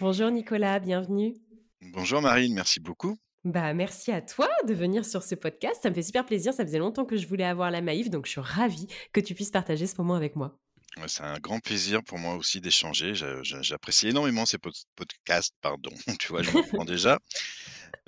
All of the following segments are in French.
Bonjour Nicolas, bienvenue. Bonjour Marine, merci beaucoup. Bah, merci à toi de venir sur ce podcast. Ça me fait super plaisir. Ça faisait longtemps que je voulais avoir la Maïf, donc je suis ravie que tu puisses partager ce moment avec moi. c'est un grand plaisir pour moi aussi d'échanger. J'apprécie énormément ces podcasts, pardon. tu vois, je comprends déjà.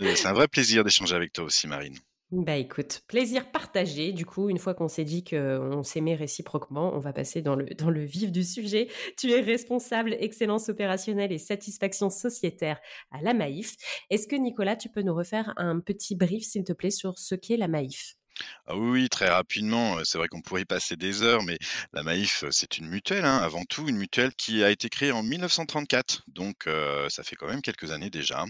Euh, c'est un vrai plaisir d'échanger avec toi aussi, Marine. Bah écoute, plaisir partagé. Du coup, une fois qu'on s'est dit qu'on s'aimait réciproquement, on va passer dans le, dans le vif du sujet. Tu es responsable excellence opérationnelle et satisfaction sociétaire à la Maïf. Est-ce que Nicolas, tu peux nous refaire un petit brief, s'il te plaît, sur ce qu'est la Maïf ah oui, très rapidement. C'est vrai qu'on pourrait y passer des heures, mais la Maïf, c'est une mutuelle, hein, avant tout, une mutuelle qui a été créée en 1934. Donc, ça fait quand même quelques années déjà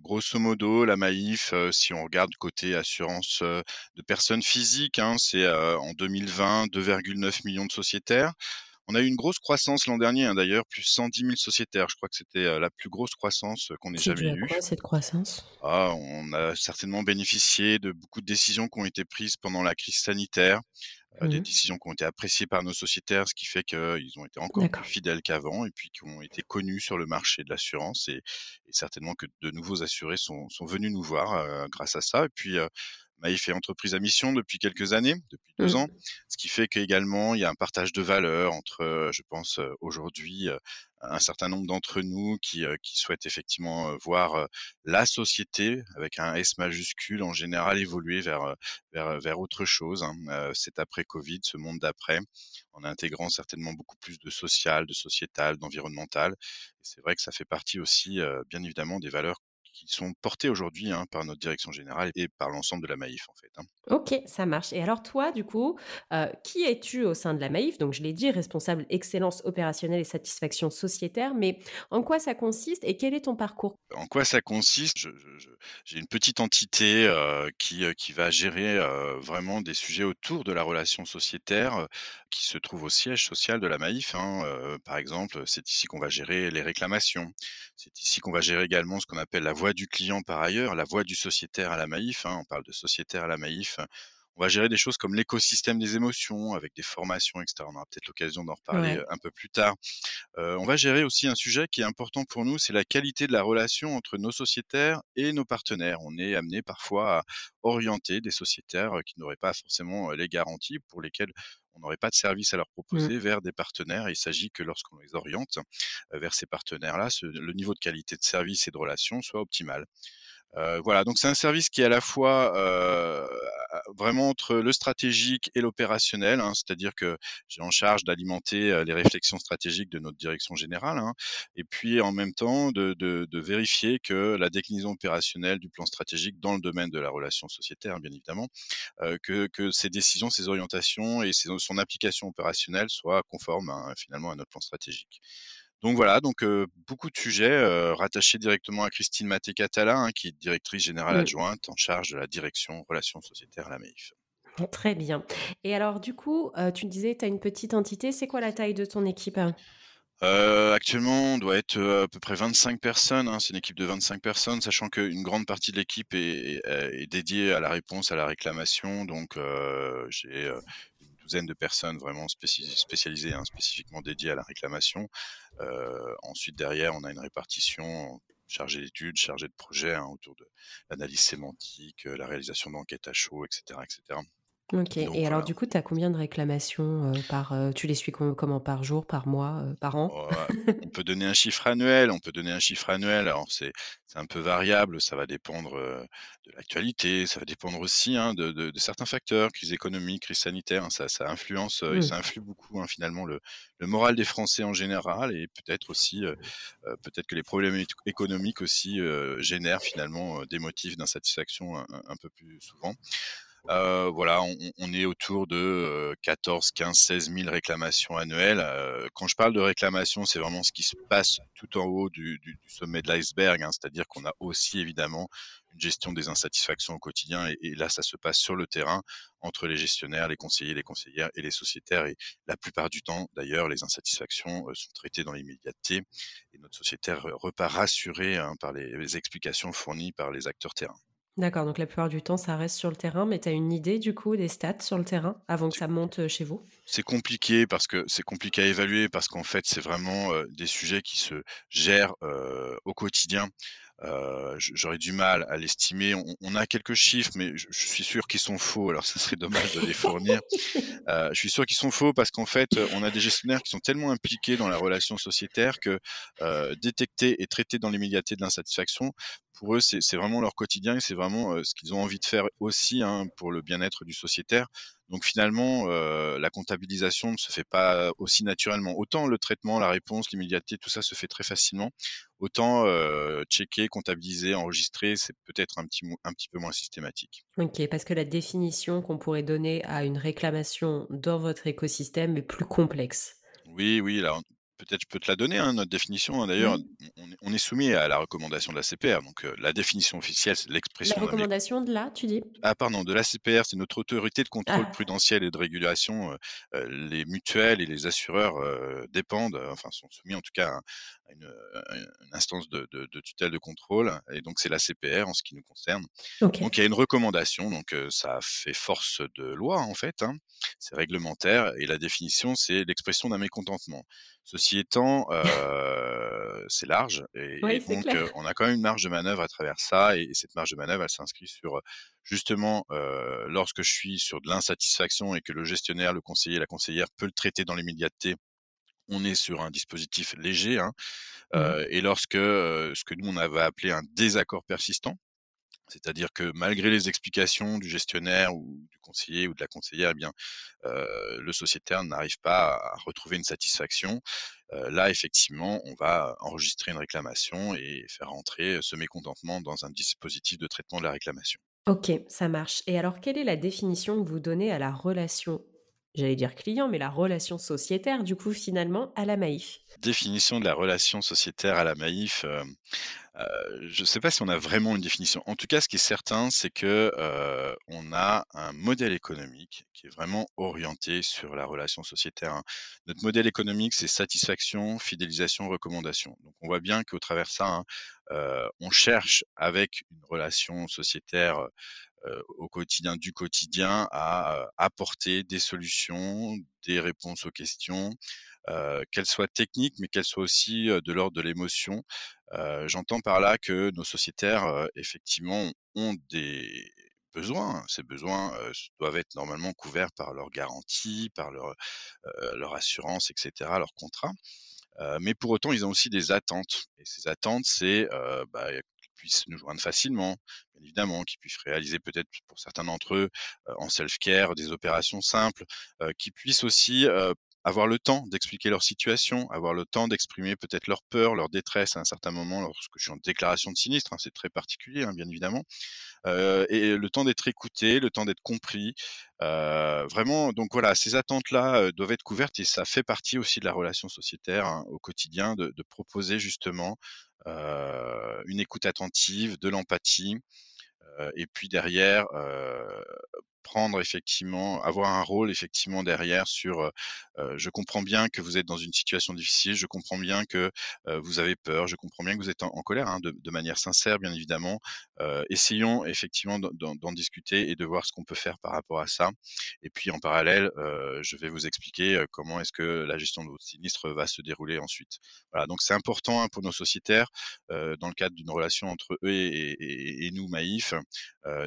grosso modo, la Maïf, si on regarde côté assurance de personnes physiques, hein, c'est en 2020 2,9 millions de sociétaires. On a eu une grosse croissance l'an dernier, hein, d'ailleurs, plus 110 000 sociétaires. Je crois que c'était la plus grosse croissance qu'on ait jamais eue. Cette croissance? Ah, On a certainement bénéficié de beaucoup de décisions qui ont été prises pendant la crise sanitaire. Mmh des décisions qui ont été appréciées par nos sociétaires, ce qui fait qu'ils ont été encore plus fidèles qu'avant et puis qui ont été connus sur le marché de l'assurance et, certainement que de nouveaux assurés sont, venus nous voir grâce à ça. Et puis Maïf est entreprise à mission depuis quelques années, depuis deux mmh. ans, ce qui fait qu'également il y a un partage de valeurs entre, je pense aujourd'hui, un certain nombre d'entre nous qui, qui souhaitent effectivement voir la société avec un S majuscule en général évoluer vers vers, vers autre chose. Hein. C'est après Covid, ce monde d'après, en intégrant certainement beaucoup plus de social, de sociétal, d'environnemental. C'est vrai que ça fait partie aussi, bien évidemment, des valeurs qui sont portés aujourd'hui hein, par notre direction générale et par l'ensemble de la Maïf en fait. Hein. Ok, ça marche. Et alors toi, du coup, euh, qui es-tu au sein de la Maïf Donc je l'ai dit, responsable excellence opérationnelle et satisfaction sociétaire, mais en quoi ça consiste et quel est ton parcours? En quoi ça consiste? J'ai une petite entité euh, qui, euh, qui va gérer vraiment des sujets autour de la relation sociétaire qui se trouve au siège social de la Maïf. Hein. par exemple, c'est ici qu'on va gérer les réclamations. C'est ici qu'on va gérer également ce qu'on appelle la du client par ailleurs, la voix du sociétaire à la Maïf. Hein, on parle de sociétaire à la Maïf. On va gérer des choses comme l'écosystème des émotions avec des formations, etc. On aura peut-être l'occasion d'en reparler un peu plus tard. on va gérer aussi un sujet qui est important pour nous, c'est la qualité de la relation entre nos sociétaires et nos partenaires. On est amené parfois à orienter des sociétaires qui n'auraient pas forcément les garanties pour lesquelles on n'aurait pas de service à leur mmh. proposer vers des partenaires. il s'agit que lorsqu'on les oriente vers ces partenaires-là, le niveau de qualité de service et de relation soit optimal. Voilà, donc c'est un service qui est à la fois vraiment entre le stratégique et l'opérationnel, hein, c'est-à-dire que j'ai en charge d'alimenter les réflexions stratégiques de notre direction générale, hein, et puis en même temps de, vérifier que la déclinaison opérationnelle du plan stratégique dans le domaine de la relation sociétaire, bien évidemment, que, ces décisions, ces orientations et son application opérationnelle soient conformes hein, finalement à notre plan stratégique. Donc voilà, donc beaucoup de sujets rattachés directement à Christine Maté-Catala, hein, qui est directrice générale mmh. adjointe en charge de la direction relations sociétaires à la MAIF. Très bien. Et alors du coup, tu disais, tu as une petite entité, c'est quoi la taille de ton équipe actuellement, on doit être à peu près 25 personnes. Hein, c'est une équipe de 25 personnes, sachant qu'une grande partie de l'équipe est, dédiée à la réponse à la réclamation. Donc, j'ai douzaine de personnes vraiment spécialisées, hein, spécifiquement dédiées à la réclamation. Euh, ensuite, derrière, on a une répartition chargé d'études, chargé de projet hein, autour de l'analyse sémantique, la réalisation d'enquêtes à chaud, etc., etc. OK et alors du coup, tu as combien de réclamations, heu, par, heu tu les suis com comment? Par jour, par mois, heu, par an? Oh, on peut donner un chiffre annuel on peut donner un chiffre annuel. Alors c'est c'est un peu variable, ça va dépendre, de l'actualité, ça va dépendre aussi, hein, de de de certains facteurs, crise économique, crise sanitaire, hein, ça ça influence, et Mmh. ça influe beaucoup, hein, finalement le le moral des Français en général et peut-être aussi, peut-être que les problèmes économiques aussi, génèrent finalement, des motifs d'insatisfaction un un un peu plus souvent. Heu, voilà, on est autour de, heu, 14-15-16 000 réclamations annuelles. Heu, quand je parle de réclamations, c'est vraiment ce qui se passe tout en haut du sommet de l'iceberg, hein. C'est-à-dire qu'on a aussi évidemment une gestion des insatisfactions au quotidien et là, ça se passe sur le terrain entre les gestionnaires, les conseillers, les conseillères et les sociétaires et la plupart du temps, d'ailleurs, les insatisfactions, heu, sont traitées dans l'immédiateté et notre sociétaire repart rassuré, hein, par les les explications fournies par les acteurs terrain. D'accord, donc la plupart du temps, ça reste sur le terrain, mais tu as une idée du coup des stats sur le terrain avant que ça monte, heu, chez vous? c'est compliqué parce que c'est compliqué à évaluer parce qu'en fait, c'est vraiment, heu, des sujets qui se gèrent, heu, au quotidien. J'aurais du mal à l'estimer. On on a quelques chiffres, mais je je suis sûr qu'ils sont faux, alors ce serait dommage de les fournir. Je suis sûr qu'ils sont faux parce qu'en fait, on a des gestionnaires qui sont tellement impliqués dans la relation sociétaire que, détecter et traiter dans l'immédiateté de l'insatisfaction, pour eux, c'est vraiment leur quotidien et c'est vraiment, heu, ce qu'ils ont envie de faire aussi, hein, pour le bien-être du sociétaire. Donc finalement, heu, la comptabilisation ne se fait pas aussi naturellement. Autant le traitement, la réponse, l'immédiateté, tout ça se fait très facilement, autant, checker, comptabiliser, enregistrer, c'est peut-être un petit un petit peu moins systématique. OK, parce que la définition qu'on pourrait donner à une réclamation dans votre écosystème est plus complexe. Oui, oui, alors peut-être je peux te la donner, hein, notre définition, hein, d'ailleurs, Oui. on on est soumis à la recommandation de la CPR, donc heu, la définition officielle, c'est La l'expression mé recommandation de là, tu dis? ah pardon, de l'ACPR, c'est notre autorité de contrôle Ah, prudentiel et de régulation, heu heu, les mutuelles et les assureurs, dépendent, enfin sont soumis en tout cas à une, instance de de de tutelle de contrôle et donc c'est l'ACPR en ce qui nous concerne. Donc il y a une recommandation, donc ça fait force de loi en fait, hein. C'est réglementaire et la définition, c'est l'expression d'un mécontentement. Ceci étant, heu, c'est large et Oui, donc clair. on a quand même une marge de manœuvre à travers ça et et cette marge de manœuvre, elle s'inscrit sur, heu, justement, lorsque je suis sur de l'insatisfaction et que le gestionnaire, le conseiller, la conseillère peut le traiter dans l'immédiateté, on est sur un dispositif léger, hein, Mmh. et lorsque, ce que nous on avait appelé un désaccord persistant c'est-à-dire que malgré les explications du gestionnaire ou du conseiller ou de la conseillère, eh bien, heu, le sociétaire n'arrive pas à retrouver une satisfaction. Heu, là, effectivement, on va enregistrer une réclamation et faire entrer ce mécontentement dans un dispositif de traitement de la réclamation. OK, ça marche et alors quelle est la définition que vous donnez à la relation, j'allais dire client, mais la relation sociétaire du coup finalement à la Maïf? Définition de la relation sociétaire à la Maïf, hem, heu, je ne sais pas si on a vraiment une définition. En tout cas, ce qui est certain, c'est que, heu, on a un modèle économique qui est vraiment orienté sur la relation sociétaire, hein. Notre modèle économique, c'est satisfaction, fidélisation, recommandation. Donc on voit bien qu'au travers ça, hein, heu, on cherche avec une relation sociétaire, heu, au quotidien du quotidien à, apporter des solutions, des réponses aux questions, heu, qu'elles soient techniques, mais qu'elles soient aussi, heu, de l'ordre de l'émotion. Heu, j'entends par là que nos sociétaires, heu, effectivement, ont des besoins. Ces besoins, heu, s doivent être normalement couverts par leur garantie, par leur, heu, leur assurance et cetera, leur contrat. Mais pour autant, ils ont aussi des attentes et ces attentes, c'est, bah, puissent nous joindre facilement, bien évidemment, qu'ils puissent réaliser peut-être pour certains d'entre eux, heu, en self-care, des opérations simples, heu, qu'ils puissent aussi, heu, avoir le temps d'expliquer leur situation, avoir le temps d'exprimer peut-être leur peur, leur détresse à un certain moment lorsque je suis en déclaration de sinistre, hein, c'est très particulier, hein, bien évidemment. Heu et le temps d'être écouté, le temps d'être compris, heu, vraiment donc voilà, ces attentes-là, heu, doivent être couvertes et ça fait partie aussi de la relation sociétaire, hein, au quotidien de proposer justement, une écoute attentive, de l'empathie, et puis derrière, prendre effectivement, avoir un rôle effectivement derrière sur, je comprends bien que vous êtes dans une situation difficile, je comprends bien que vous avez peur, je comprends bien que vous êtes en, colère, hein, de, manière sincère bien évidemment. essayons effectivement d'en discuter et de voir ce qu'on peut faire par rapport à ça. Et puis en parallèle, je vais vous expliquer comment est-ce que la gestion de votre sinistre va se dérouler ensuite. Voilà, donc c'est important hein, pour nos sociétaires, dans le cadre d'une relation entre eux et, nous, Maïf,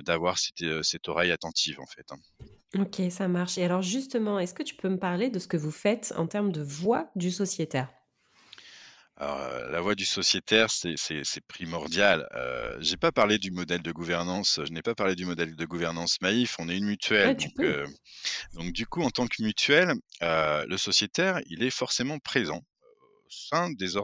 d'avoir cette, cette oreille attentive en fait. Hein. Ok, ça marche. Et alors justement, est-ce que tu peux me parler de ce que vous faites en termes de voix du sociétaire? La voix du sociétaire, c'est primordial. Euh, j'ai pas parlé du modèle de gouvernance. Je n'ai pas parlé du modèle de gouvernance Maïf. On est une mutuelle, donc, donc, du coup, en tant que mutuelle, le sociétaire, il est forcément présent sein des,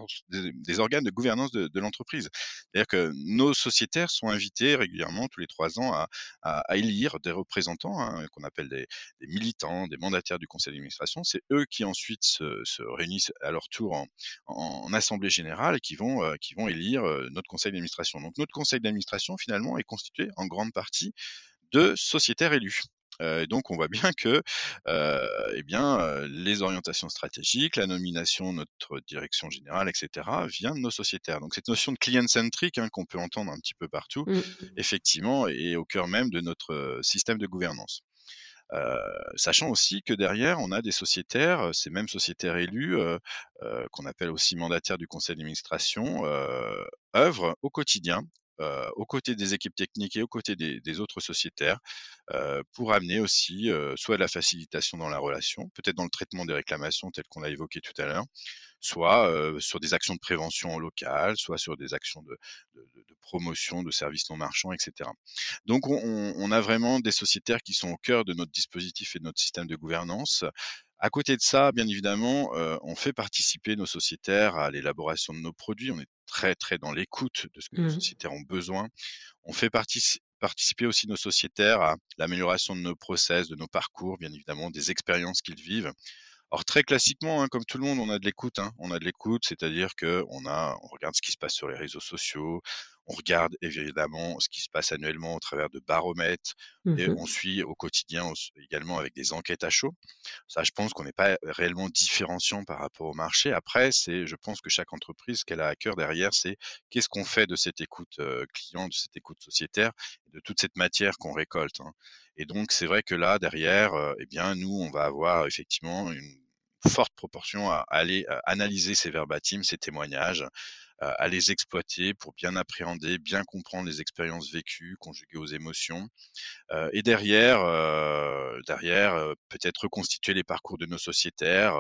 organes de gouvernance de, l'entreprise. C'est-à-dire que nos sociétaires sont invités régulièrement, tous les trois ans, à, élire des représentants, hein, qu'on appelle des, militants, des mandataires du conseil d'administration. C'est eux qui ensuite se, réunissent à leur tour en, assemblée générale et qui vont, euh, qui vont élire euh, notre conseil d'administration. Donc notre conseil d'administration, finalement, est constitué en grande partie de sociétaires élus donc on voit bien que eh bien, les orientations stratégiques, la nomination de notre direction générale, etc., vient de nos sociétaires. Donc cette notion de client-centric hein, qu'on peut entendre un petit peu partout, mmh. effectivement, est au cœur même de notre système de gouvernance. sachant aussi que derrière, on a des sociétaires, ces mêmes sociétaires élus, qu'on appelle aussi mandataires du conseil d'administration, œuvrent au quotidien euh, aux côtés des équipes techniques et aux côtés des, autres sociétaires euh, pour amener aussi euh, soit de la facilitation dans la relation, peut-être dans le traitement des réclamations tel qu'on a évoqué tout à l'heure, soit sur des actions de prévention locale, soit sur des actions de, promotion de services non marchands, etc. Donc on, a vraiment des sociétaires qui sont au cœur de notre dispositif et de notre système de gouvernance. À côté de ça, bien évidemment, on fait participer nos sociétaires à l'élaboration de nos produits. On est très, très dans l'écoute de ce que nos mmh sociétaires ont besoin. On fait participer aussi nos sociétaires à l'amélioration de nos process, de nos parcours, bien évidemment, des expériences qu'ils vivent. Alors très classiquement, hein, comme tout le monde, on a de l'écoute. Hein. On a de l'écoute, c'est-à-dire que on a, on regarde ce qui se passe sur les réseaux sociaux, on regarde évidemment ce qui se passe annuellement au travers de baromètres mmh et on suit au quotidien également avec des enquêtes à chaud. Ça, je pense qu'on n'est pas réellement différenciant par rapport au marché. Après, c'est, je pense que chaque entreprise, ce qu'elle a à cœur derrière, c'est qu'est-ce qu'on fait de cette écoute client, de cette écoute sociétaire, de toute cette matière qu'on récolte. Hein. Et donc, c'est vrai que là, derrière, eh bien, nous, on va avoir effectivement une forte proportion à aller analyser ces verbatims, ces témoignages, à les exploiter pour bien appréhender, bien comprendre les expériences vécues, conjuguées aux émotions, et derrière, derrière peut-être reconstituer les parcours de nos sociétaires,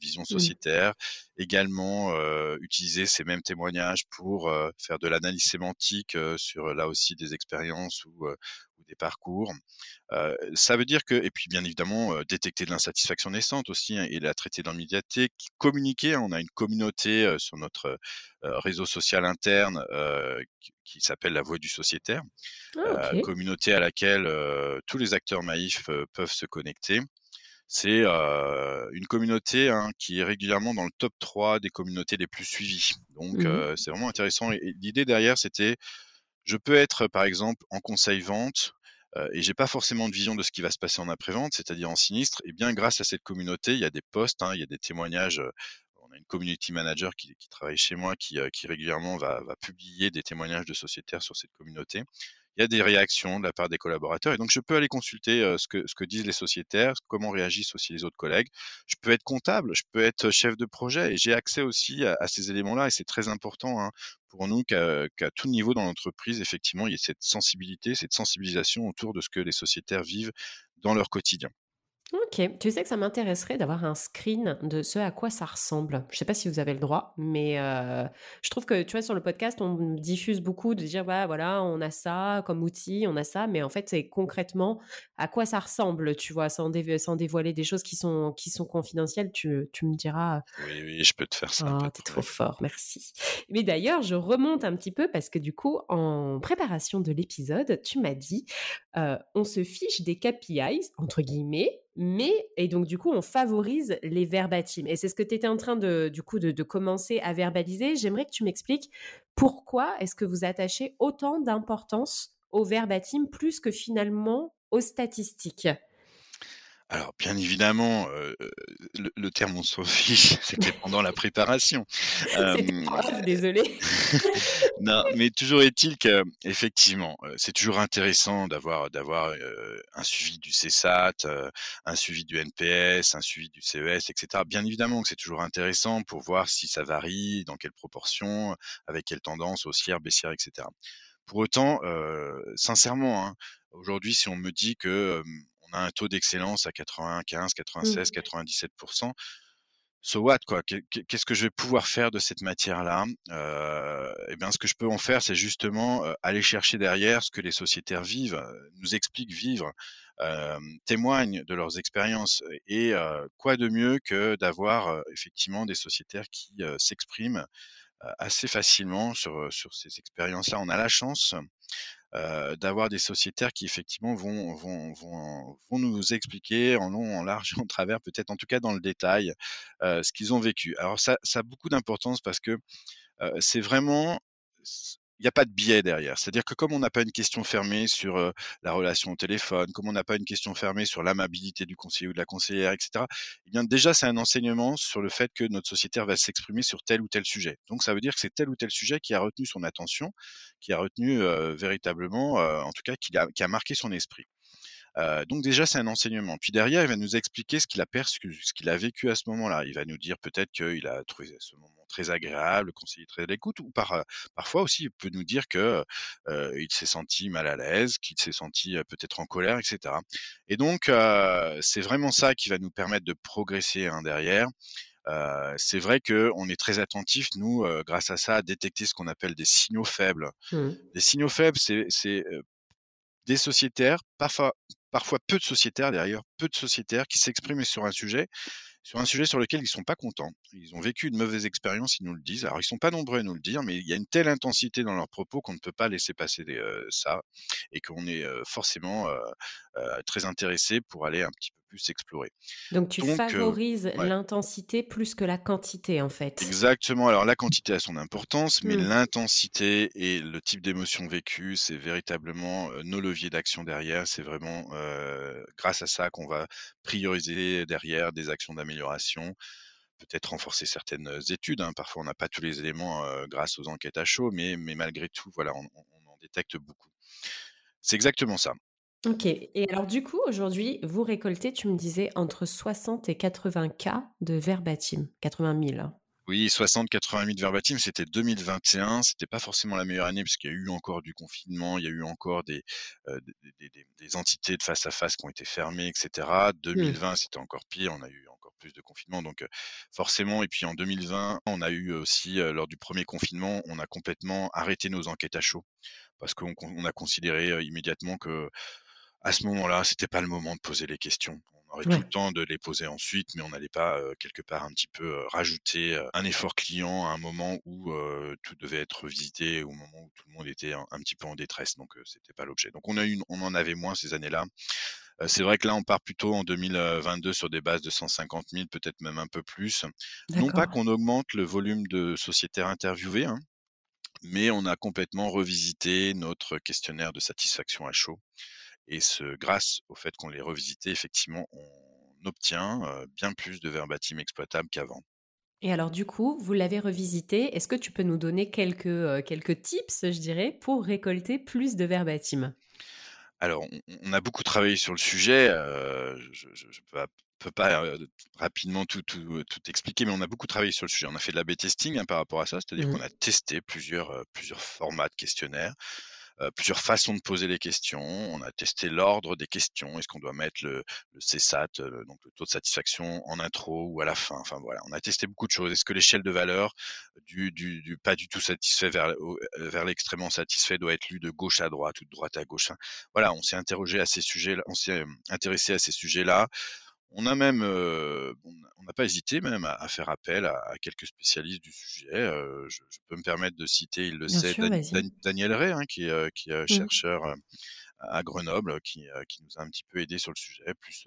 vision mmh. sociétaire, également utiliser ces mêmes témoignages pour faire de l'analyse sémantique sur là aussi des expériences ou, des parcours. ça veut dire que, et puis bien évidemment, détecter de l'insatisfaction naissante aussi hein, et la traiter dans l'immédiateté, communiquer. Hein, on a une communauté sur notre réseau social interne qui, s'appelle la Voix du Sociétaire, ah, communauté à laquelle tous les acteurs maïfs peuvent se connecter. C'est une communauté hein, qui est régulièrement dans le top 3 des communautés les plus suivies. Donc mmh c'est vraiment intéressant. Et, l'idée derrière, c'était je peux être, par exemple, en conseil vente et j'ai pas forcément de vision de ce qui va se passer en après-vente, c'est-à-dire en sinistre. Et bien, grâce à cette communauté, il y a des posts, hein, il y a des témoignages. on a une community manager qui, travaille chez moi, qui, qui régulièrement va, va, publier des témoignages de sociétaires sur cette communauté il y a des réactions de la part des collaborateurs. Et donc, je peux aller consulter ce, que, disent les sociétaires, comment réagissent aussi les autres collègues. Je peux être comptable, je peux être chef de projet et j'ai accès aussi à, ces éléments-là. Et c'est très important hein, pour nous qu'à tout niveau dans l'entreprise, effectivement, il y ait cette sensibilité, cette sensibilisation autour de ce que les sociétaires vivent dans leur quotidien. OK. Tu sais que ça m'intéresserait d'avoir un screen de ce à quoi ça ressemble. Je sais pas si vous avez le droit, mais euh, je trouve que, tu vois, sur le podcast, on diffuse beaucoup de dire, bah, voilà, on a ça comme outil, on a ça, mais en fait, c'est concrètement à quoi ça ressemble, tu vois, sans, sans dévoiler des choses qui sont, qui sont confidentielles, tu, tu me diras. Oui, oui, je peux te faire ça. Oh, t'es trop fort, merci. Mais d'ailleurs, je remonte un petit peu parce que du coup, en préparation de l'épisode, tu m'as dit, euh, on se fiche des KPIs, entre guillemets, mais et donc du coup on favorise les verbatims. Et c'est ce que tu étais en train de du coup de, commencer à verbaliser. J'aimerais que tu m'expliques pourquoi est-ce que vous attachez autant d'importance au verbatim plus que finalement aux statistiques alors, bien évidemment, euh, le, terme on s'en fiche, c'était pendant la préparation. désolé. non, mais toujours est-il que, effectivement, c'est toujours intéressant d'avoir d'avoir un suivi du CSAT, un suivi du NPS, un suivi du CES, etc. Bien évidemment que c'est toujours intéressant pour voir si ça varie, dans quelle proportion, avec quelle tendance haussière, baissière, etc. Pour autant, sincèrement, hein, aujourd'hui, si on me dit que un taux d'excellence à 95, 96, 97%. So what quoi? Qu'est-ce que je vais pouvoir faire de cette matière-là? Euh, Eh bien, ce que je peux en faire, c'est justement euh, aller chercher derrière ce que les sociétaires vivent, euh, nous expliquent vivre, euh, témoignent de leurs expériences. Et quoi de mieux que d'avoir effectivement des sociétaires qui s'expriment assez facilement sur, sur ces expériences-là. On a la chance d'avoir des sociétaires qui effectivement vont, vont, vont, vont, nous expliquer en long, en large en travers, peut-être en tout cas dans le détail, euh, ce qu'ils ont vécu. Alors ça, ça a beaucoup d'importance parce que euh, c'est vraiment il n'y a pas de biais derrière. C'est-à-dire que comme on n'a pas une question fermée sur la relation au téléphone, comme on n'a pas une question fermée sur l'amabilité du conseiller ou de la conseillère, etc., eh bien déjà c'est un enseignement sur le fait que notre sociétaire va s'exprimer sur tel ou tel sujet. Donc ça veut dire que c'est tel ou tel sujet qui a retenu son attention, qui a retenu véritablement, en tout cas, qui a, qui a marqué son esprit. Euh, donc déjà, c'est un enseignement. Puis derrière, il va nous expliquer ce qu'il a perçu, ce qu'il a vécu à ce moment-là. Il va nous dire peut-être qu'il a trouvé ce moment très agréable, conseiller très à l'écoute, ou par, euh, parfois aussi, il peut nous dire que euh, il s'est senti mal à l'aise, qu'il s'est senti peut-être en colère, etc. Et donc, c'est vraiment ça qui va nous permettre de progresser hein, derrière. Euh, c'est vrai qu'on est très attentif, nous, grâce à ça, à détecter ce qu'on appelle des signaux faibles. Mmh. Des signaux faibles, c'est des sociétaires, parfois, parfois peu de sociétaires d'ailleurs, peu de sociétaires qui s'expriment sur un sujet, sur un sujet sur lequel ils sont pas contents. Ils ont vécu une mauvaise expérience, ils nous le disent. Alors ils sont pas nombreux à nous le dire, mais il y a une telle intensité dans leurs propos qu'on ne peut pas laisser passer euh, ça et qu'on est euh, forcément euh, très intéressé pour aller un petit peu s'explorer. Donc tu favorises l'intensité plus que la quantité en fait. Exactement. Alors la quantité a son importance, mais mmh. l'intensité et le type d'émotion vécue, c'est véritablement nos leviers d'action derrière. C'est vraiment grâce à ça qu'on va prioriser derrière des actions d'amélioration peut-être renforcer certaines études. Hein. Parfois, on n'a pas tous les éléments grâce aux enquêtes à chaud, mais, mais malgré tout, voilà, on en détecte beaucoup. C'est exactement ça. OK et alors du coup, aujourd'hui, vous récoltez, tu me disais, entre 60 et 80 cas de verbatim, 80 000, hein? Oui, 60-80 000 verbatim, c'était 2021. C'était pas forcément la meilleure année parce qu'il y a eu encore du confinement, il y a eu encore des, euh, des, entités de face à face qui ont été fermées, etc. 2020, mmh. c'était encore pire. On a eu encore plus de confinement. Donc, euh, forcément, et puis en 2020, on a eu aussi, euh, lors du premier confinement, on a complètement arrêté nos enquêtes à chaud parce qu'on a considéré immédiatement que à ce moment-là, c'était pas le moment de poser les questions. On aurait tout le temps de les poser ensuite, mais on n'allait pas quelque part un petit peu rajouter un effort client à un moment où tout devait être visité, au moment où tout le monde était un, petit peu en détresse. Donc c'était pas l'objet. Donc on a eu, on en avait moins ces années-là. C'est vrai que là, on part plutôt en 2022 sur des bases de 150 000, peut-être même un peu plus. Non pas qu'on augmente le volume de sociétaires interviewés, hein, mais on a complètement revisité notre questionnaire de satisfaction à chaud. Et ce, grâce au fait qu'on les revisitait, effectivement, on obtient bien plus de verbatim exploitables qu'avant. Et alors du coup, vous l'avez revisité. Est-ce que tu peux nous donner quelques, quelques tips, je dirais, pour récolter plus de verbatim? Alors, on, a beaucoup travaillé sur le sujet. je ne peux, pas rapidement tout, tout, expliquer, mais on a beaucoup travaillé sur le sujet. On a fait de la B-testing hein, par rapport à ça, c'est-à-dire mmh. qu'on a testé plusieurs, plusieurs formats de questionnaires. Euh, plusieurs façons de poser les questions. On a testé l'ordre des questions. Est-ce qu'on doit mettre le, le CSAT, euh, donc le taux de satisfaction, en intro ou à la fin? Enfin voilà, on a testé beaucoup de choses. Est-ce que l'échelle de valeur du, du, du, pas du tout satisfait vers, euh, vers l'extrêmement satisfait doit être lue de gauche à droite ou de droite à gauche Voilà, on s'est interrogé à ces sujets, on s'est intéressé à ces sujets-là. On a même, on n'a pas hésité même à, faire appel à, quelques spécialistes du sujet. je, peux me permettre de citer, il le sait, Daniel Ray, hein, qui, est, qui est mmh. chercheur à Grenoble, qui, qui, nous a un petit peu aidé sur le sujet, plus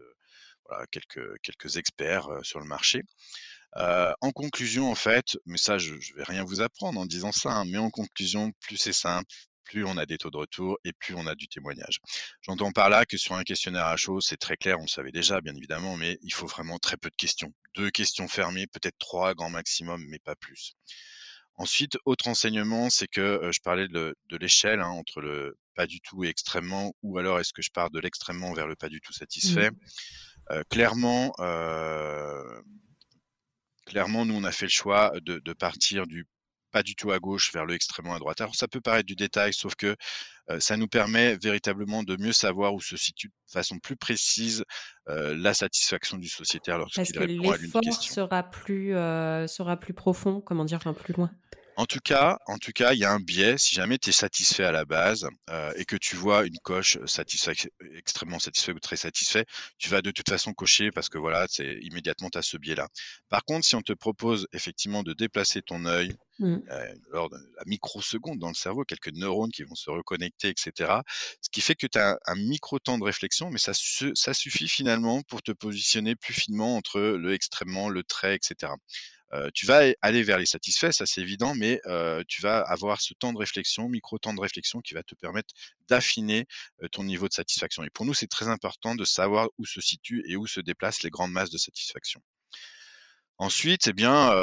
voilà, quelques, quelques experts sur le marché. en conclusion, en fait, mais ça, je, ne vais rien vous apprendre en disant ça, hein, mais en conclusion, plus c'est simple, plus on a des taux de retour et plus on a du témoignage. J'entends par là que sur un questionnaire à chaud, c'est très clair, on le savait déjà bien évidemment, mais il faut vraiment très peu de questions. Deux questions fermées, peut-être trois grand maximum, mais pas plus. Ensuite, autre enseignement, c'est que je parlais de, l'échelle hein, entre le pas du tout et extrêmement, ou alors est-ce que je pars de l'extrêmement vers le pas du tout satisfait? Mmh. clairement, clairement, nous, on a fait le choix de, de partir du pas du tout à gauche vers le extrêmement à droite. Alors ça peut paraître du détail, sauf que ça nous permet véritablement de mieux savoir où se situe de façon plus précise la satisfaction du sociétaire lorsqu'il répond à l'une l'effort sera plus sera plus profond, comment dire, enfin plus loin. En tout cas, en tout cas, il y a un biais. Si jamais tu es satisfait à la base euh, et que tu vois une coche satisfait, extrêmement satisfait ou très satisfait, tu vas de toute façon cocher parce que voilà, c'est immédiatement tu as ce biais-là. Par contre, si on te propose effectivement de déplacer ton œil mmh. euh, lors de la microseconde dans le cerveau, quelques neurones qui vont se reconnecter, etc. Ce qui fait que tu as un, micro temps de réflexion, mais ça, ça suffit finalement pour te positionner plus finement entre le extrêmement, le très, etc tu vas aller vers les satisfaits, ça c'est évident, mais tu vas avoir ce temps de réflexion, micro-temps de réflexion qui va te permettre d'affiner ton niveau de satisfaction. Et pour nous, c'est très important de savoir où se situent et où se déplacent les grandes masses de satisfaction. Ensuite, eh bien,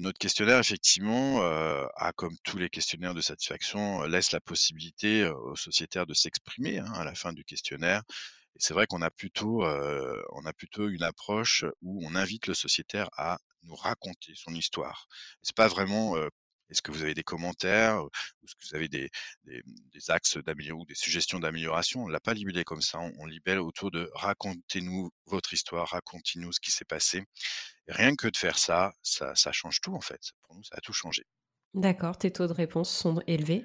notre questionnaire, effectivement, a, comme tous les questionnaires de satisfaction, laisse la possibilité aux sociétaires de s'exprimer hein, à la fin du questionnaire. Et c'est vrai qu'on a plutôt, on a plutôt une approche où on invite le sociétaire à nous raconter son histoire. C'est pas vraiment est-ce que vous avez des commentaires ou est-ce que vous avez des, axes d'amélioration ou des suggestions d'amélioration? On ne l'a pas libellé comme ça. On, libelle autour de racontez-nous votre histoire, racontez-nous ce qui s'est passé. Rien que de faire ça, ça change tout en fait. Pour nous, ça a tout changé. D'accord. Tes taux de réponse sont élevés?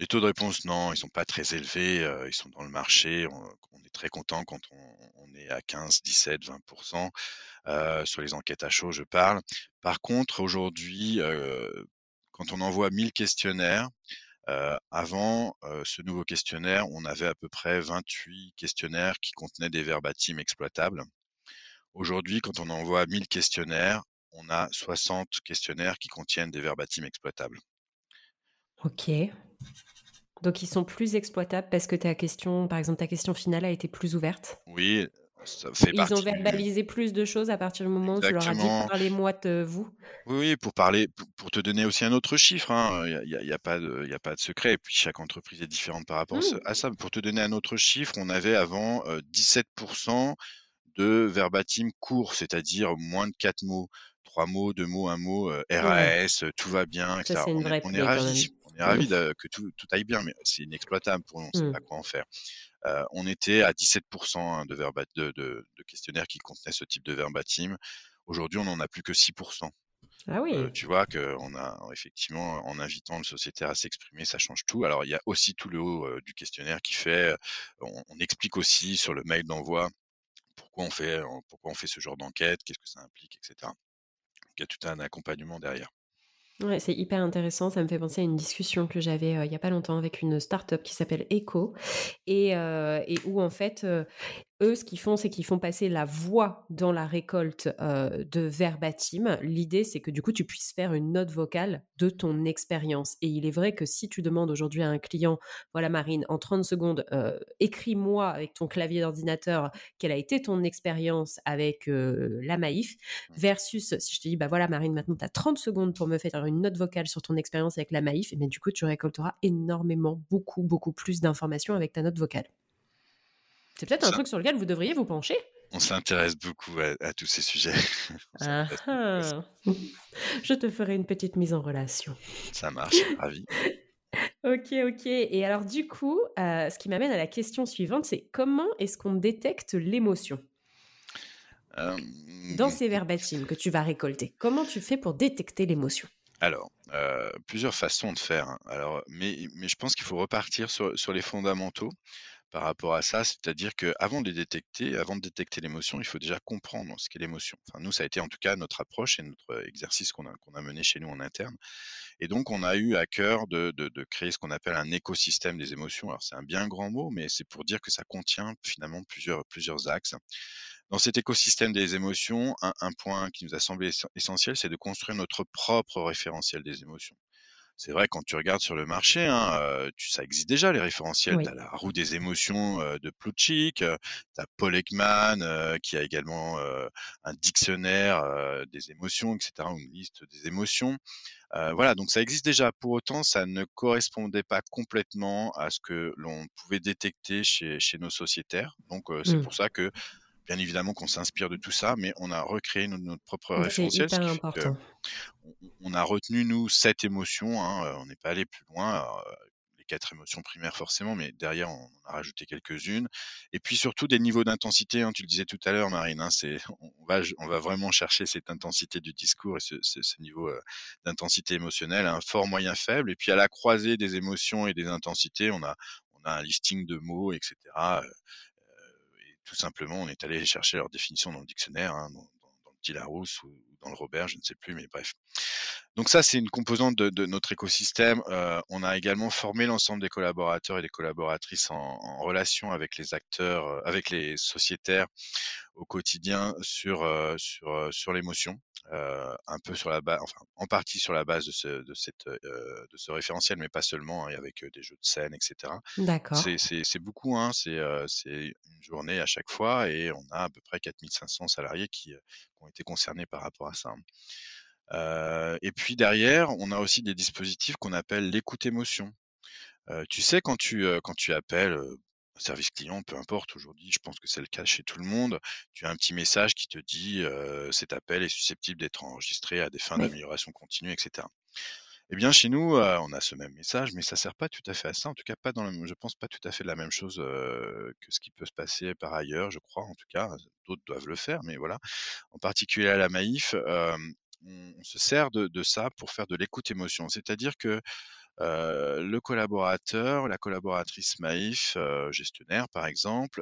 Les taux de réponse, non, ils sont pas très élevés. ils sont dans le marché. On, est très content quand on, est à 15, 17, 20% sur les enquêtes à chaud, je parle. Par contre, aujourd'hui, quand on envoie 1000 questionnaires, avant ce nouveau questionnaire, on avait à peu près 28 questionnaires qui contenaient des verbatims exploitables. Aujourd'hui, quand on envoie 1000 questionnaires, on a 60 questionnaires qui contiennent des verbatims exploitables. Ok. Donc ils sont plus exploitables parce que ta question, par exemple, ta question finale a été plus ouverte. Oui, ça fait Ils ont verbalisé plus de choses à partir du moment où tu leur as dit parlez-moi de vous. Oui, pour parler, pour te donner aussi un autre chiffre, hein, il n'y a, pas de, a pas de secret. Et puis chaque entreprise est différente par rapport mmh. à ça. Pour te donner un autre chiffre, on avait avant 17% de verbatim court, c'est-à-dire moins de 4 mots, 3 mots, 2 mots, 1 mot, RAS, tout va bien, etc. on, est, on est ravis est ravi que tout, aille bien, mais c'est inexploitable pour nous, on ne sait pas mmh. quoi en faire. on était à 17% hein, de, de, de, questionnaires qui contenaient ce type de verbatim. Aujourd'hui, on n'en a plus que 6%. Ah oui. tu vois qu'on a effectivement, en invitant le sociétaire à s'exprimer, ça change tout. Alors, il y a aussi tout le haut du questionnaire qui fait, on, explique aussi sur le mail d'envoi pourquoi on fait, pourquoi on fait ce genre d'enquête, qu'est-ce que ça implique, etc. il y a tout un accompagnement derrière. C'est hyper intéressant. Ça me fait penser à une discussion que j'avais il y a pas longtemps avec une start-up qui s'appelle Echo et où en fait eux, ce qu'ils font, c'est qu'ils font passer la voix dans la récolte de verbatim. L'idée, c'est que du coup, tu puisses faire une note vocale de ton expérience. Et il est vrai que si tu demandes aujourd'hui à un client, voilà Marine, en 30 secondes, écris-moi avec ton clavier d'ordinateur quelle a été ton expérience avec la Maïf, versus si je te dis, bah voilà Marine, maintenant tu as 30 secondes pour me faire une note vocale sur ton expérience avec la Maïf, et bien du coup, tu récolteras énormément, beaucoup, beaucoup plus d'informations avec ta note vocale. C'est peut-être un truc sur lequel vous devriez vous pencher. On s'intéresse beaucoup à, tous ces sujets. Ah, ah. Je te ferai une petite mise en relation. Ça marche, ravi. ok, ok. Et alors du coup, euh, ce qui m'amène à la question suivante, c'est comment est-ce qu'on détecte l'émotion euh, dans ces verbatims que tu vas récolter? Comment tu fais pour détecter l'émotion? Alors, euh, plusieurs façons de faire. Alors, mais, mais je pense qu'il faut repartir sur, sur les fondamentaux par rapport à ça, c'est-à-dire qu'avant de détecter, avant de détecter l'émotion, il faut déjà comprendre ce qu'est l'émotion. Enfin, nous, ça a été en tout cas notre approche et notre exercice qu'on a, mené chez nous en interne. Et donc, on a eu à cœur de, créer ce qu'on appelle un écosystème des émotions. Alors, c'est un bien grand mot, mais c'est pour dire que ça contient finalement plusieurs, axes. Dans cet écosystème des émotions, un point qui nous a semblé essentiel, c'est de construire notre propre référentiel des émotions. C'est vrai quand tu regardes sur le marché, hein, tu, ça existe déjà les référentiels. Tu as la roue des émotions de Plutchik, tu as Paul Ekman qui a également un dictionnaire des émotions, etc., une liste des émotions. voilà, donc ça existe déjà. Pour autant, ça ne correspondait pas complètement à ce que l'on pouvait détecter chez, chez nos sociétaires. Donc c'est mmh. pour ça que bien évidemment qu'on s'inspire de tout ça, mais on a recréé notre, propre référentiel. C'est important. On, a retenu, nous, sept émotions. Hein, euh, on n'est pas allé plus loin. Euh, les quatre émotions primaires, forcément, mais derrière, on a rajouté quelques-unes. Et puis surtout, des niveaux d'intensité. Hein, tu le disais tout à l'heure, Marine. Hein, c'est, on, va, on va vraiment chercher cette intensité du discours et ce, niveau euh, d'intensité émotionnelle, un fort, moyen, faible. Et puis à la croisée des émotions et des intensités, on a, on a un listing de mots, etc tout simplement, on est allé chercher leur définition dans le dictionnaire, hein, dans, le petit Larousse ou, dans le Robert, je ne sais plus, mais bref. Donc ça, c'est une composante de, notre écosystème. Euh, on a également formé l'ensemble des collaborateurs et des collaboratrices en, relation avec les acteurs, euh, avec les sociétaires au quotidien sur euh, sur sur l'émotion, un peu sur la base, enfin en partie sur la base de ce de cette de ce référentiel, mais pas seulement, hein, avec des jeux de scène, etc. D'accord. C'est beaucoup, hein, c'est c'est une journée à chaque fois et on a à peu près 4500 salariés qui, qui ont été concernés par rapport à ça. Euh, et puis derrière, on a aussi des dispositifs qu'on appelle l'écoute émotion. Euh, tu sais, quand tu, euh, quand tu appelles un service client, peu importe, aujourd'hui, je pense que c'est le cas chez tout le monde, tu as un petit message qui te dit cet appel est susceptible d'être enregistré à des fins d'amélioration continue, etc. Eh bien, chez nous, on a ce même message, mais ça sert pas tout à fait à ça. En tout cas, pas dans le, je pense pas tout à fait de la même chose que ce qui peut se passer par ailleurs. Je crois, en tout cas, d'autres doivent le faire, mais voilà. En particulier à la Maïf, on, se sert de, ça pour faire de l'écoute émotion. C'est-à-dire que le collaborateur, la collaboratrice Maïf, gestionnaire par exemple,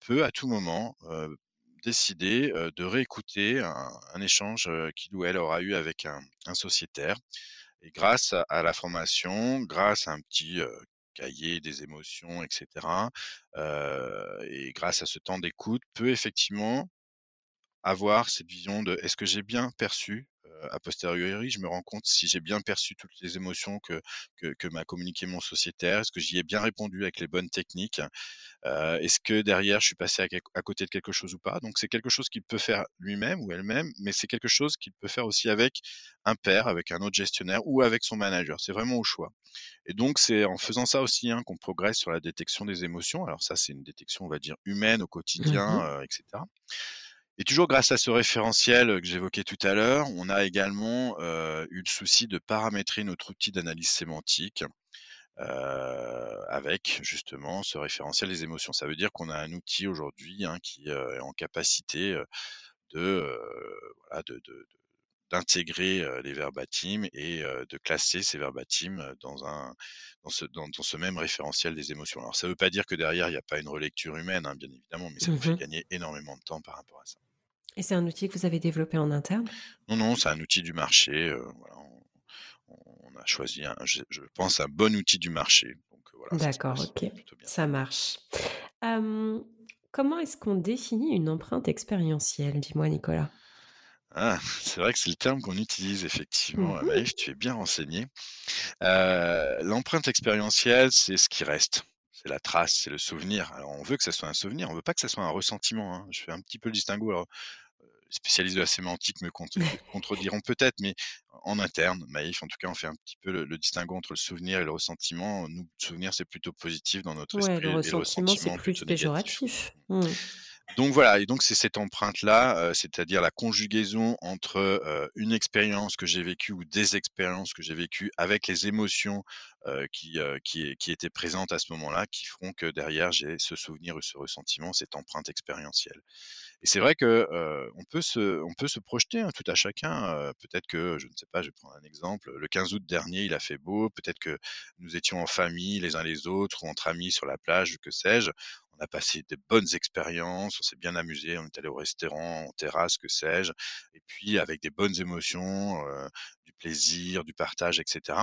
peut à tout moment décider de réécouter un, échange qu'il ou elle aura eu avec un, sociétaire. Et grâce à, la formation, grâce à un petit cahier des émotions, etc., et grâce à ce temps d'écoute, peut effectivement avoir cette vision de est-ce que j'ai bien perçu a posteriori, je me rends compte si j'ai bien perçu toutes les émotions que, que, m'a communiqué mon sociétaire, est-ce que j'y ai bien répondu avec les bonnes techniques, est-ce que derrière je suis passé à, côté de quelque chose ou pas? Donc c'est quelque chose qu'il peut faire lui-même ou elle-même, mais c'est quelque chose qu'il peut faire aussi avec un père, avec un autre gestionnaire ou avec son manager. C'est vraiment au choix. Et donc c'est en faisant ça aussi hein, qu'on progresse sur la détection des émotions. Alors ça c'est une détection on va dire humaine au mmh quotidien, etc. Et toujours grâce à ce référentiel que j'évoquais tout à l'heure, on a également eu le souci de paramétrer notre outil d'analyse sémantique avec justement ce référentiel des émotions. Ça veut dire qu'on a un outil aujourd'hui hein, qui est en capacité de, d'intégrer les verbatims et de classer ces verbatims dans un dans ce, dans, ce même référentiel des émotions. Alors ça ne veut pas dire que derrière il n'y a pas une relecture humaine, hein, bien évidemment, mais ça nous fait mmh gagner énormément de temps par rapport à ça. Et c'est un outil que vous avez développé en interne? Non, non, c'est un outil du marché. Euh, on, a choisi, je, pense, un bon outil du marché. D'accord, ok. Ça marche. comment est-ce qu'on définit une empreinte expérientielle? Dis-moi, Nicolas. Ah, c'est vrai que c'est le terme qu'on utilise effectivement. Mmh tu es bien renseigné. Euh, l'empreinte expérientielle, c'est ce qui reste c'est la trace, c'est le souvenir. Alors on veut que ça soit un souvenir, on veut pas que ça soit un ressentiment. Hein. Je fais un petit peu le distinguo. Alors, les spécialistes de la sémantique me contrediront peut-être, mais en interne, Maïf, en tout cas, on fait un petit peu le, distinguo entre le souvenir et le ressentiment. Nous, le souvenir, c'est plutôt positif dans notre esprit. Le ressentiment, c'est plus péjoratif. Mmh. Donc voilà, et donc c'est cette empreinte-là, c'est-à-dire la conjugaison entre une expérience que j'ai vécue ou des expériences que j'ai vécues avec les émotions qui, qui, qui, étaient présentes à ce moment-là, qui feront que derrière j'ai ce souvenir ou ce ressentiment, cette empreinte expérientielle. Et c'est vrai que on peut se, on peut se projeter hein, tout à chacun. peut-être que, je ne sais pas, je vais prendre un exemple. Le 15 août dernier, il a fait beau. Peut-être que nous étions en famille, les uns les autres, ou entre amis sur la plage, que sais-je on a passé des bonnes expériences, on s'est bien amusé, on est allé au restaurant, en terrasse, que sais-je, et puis avec des bonnes émotions, euh, du plaisir, du partage, etc.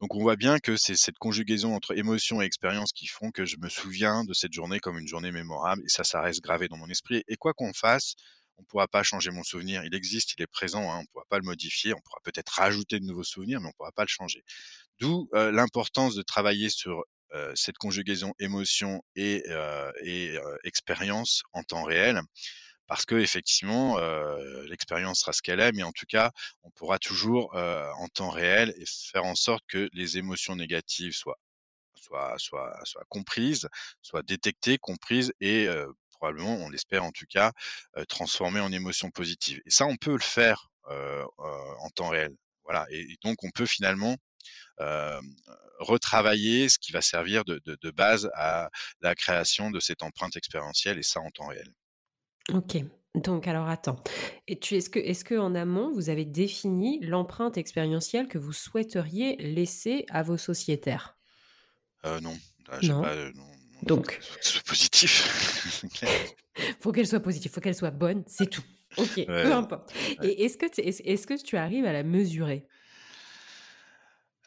Donc on voit bien que c'est cette conjugaison entre émotion et expérience qui font que je me souviens de cette journée comme une journée mémorable, et ça, ça reste gravé dans mon esprit. Et quoi qu'on fasse, on ne pourra pas changer mon souvenir. Il existe, il est présent, hein, on ne pourra pas le modifier. On pourra peut-être rajouter de nouveaux souvenirs, mais on ne pourra pas le changer. D'où l'importance de travailler sur cette conjugaison émotion et, et expérience en temps réel parce que effectivement l'expérience sera ce qu'elle est, mais en tout cas on pourra toujours en temps réel et faire en sorte que les émotions négatives soient soient soient, soient comprises, soient détectées, comprises et probablement, on l'espère en tout cas, transformées en émotions positives. Et ça, on peut le faire en temps réel. Voilà. Et, donc on peut finalement retravailler ce qui va servir de, de, base à la création de cette empreinte expérientielle et ça en temps réel. Ok. Donc alors attends. Et tu, est-ce que, est-ce que en amont vous avez défini l'empreinte expérientielle que vous souhaiteriez laisser à vos sociétaires? Euh, Non. non. Pas, euh, non, Donc. Soit positif. faut qu'elle soit positive, faut qu'elle soit bonne, c'est tout. Ok, peu importe. Et est-ce que, est-ce que tu arrives à la mesurer?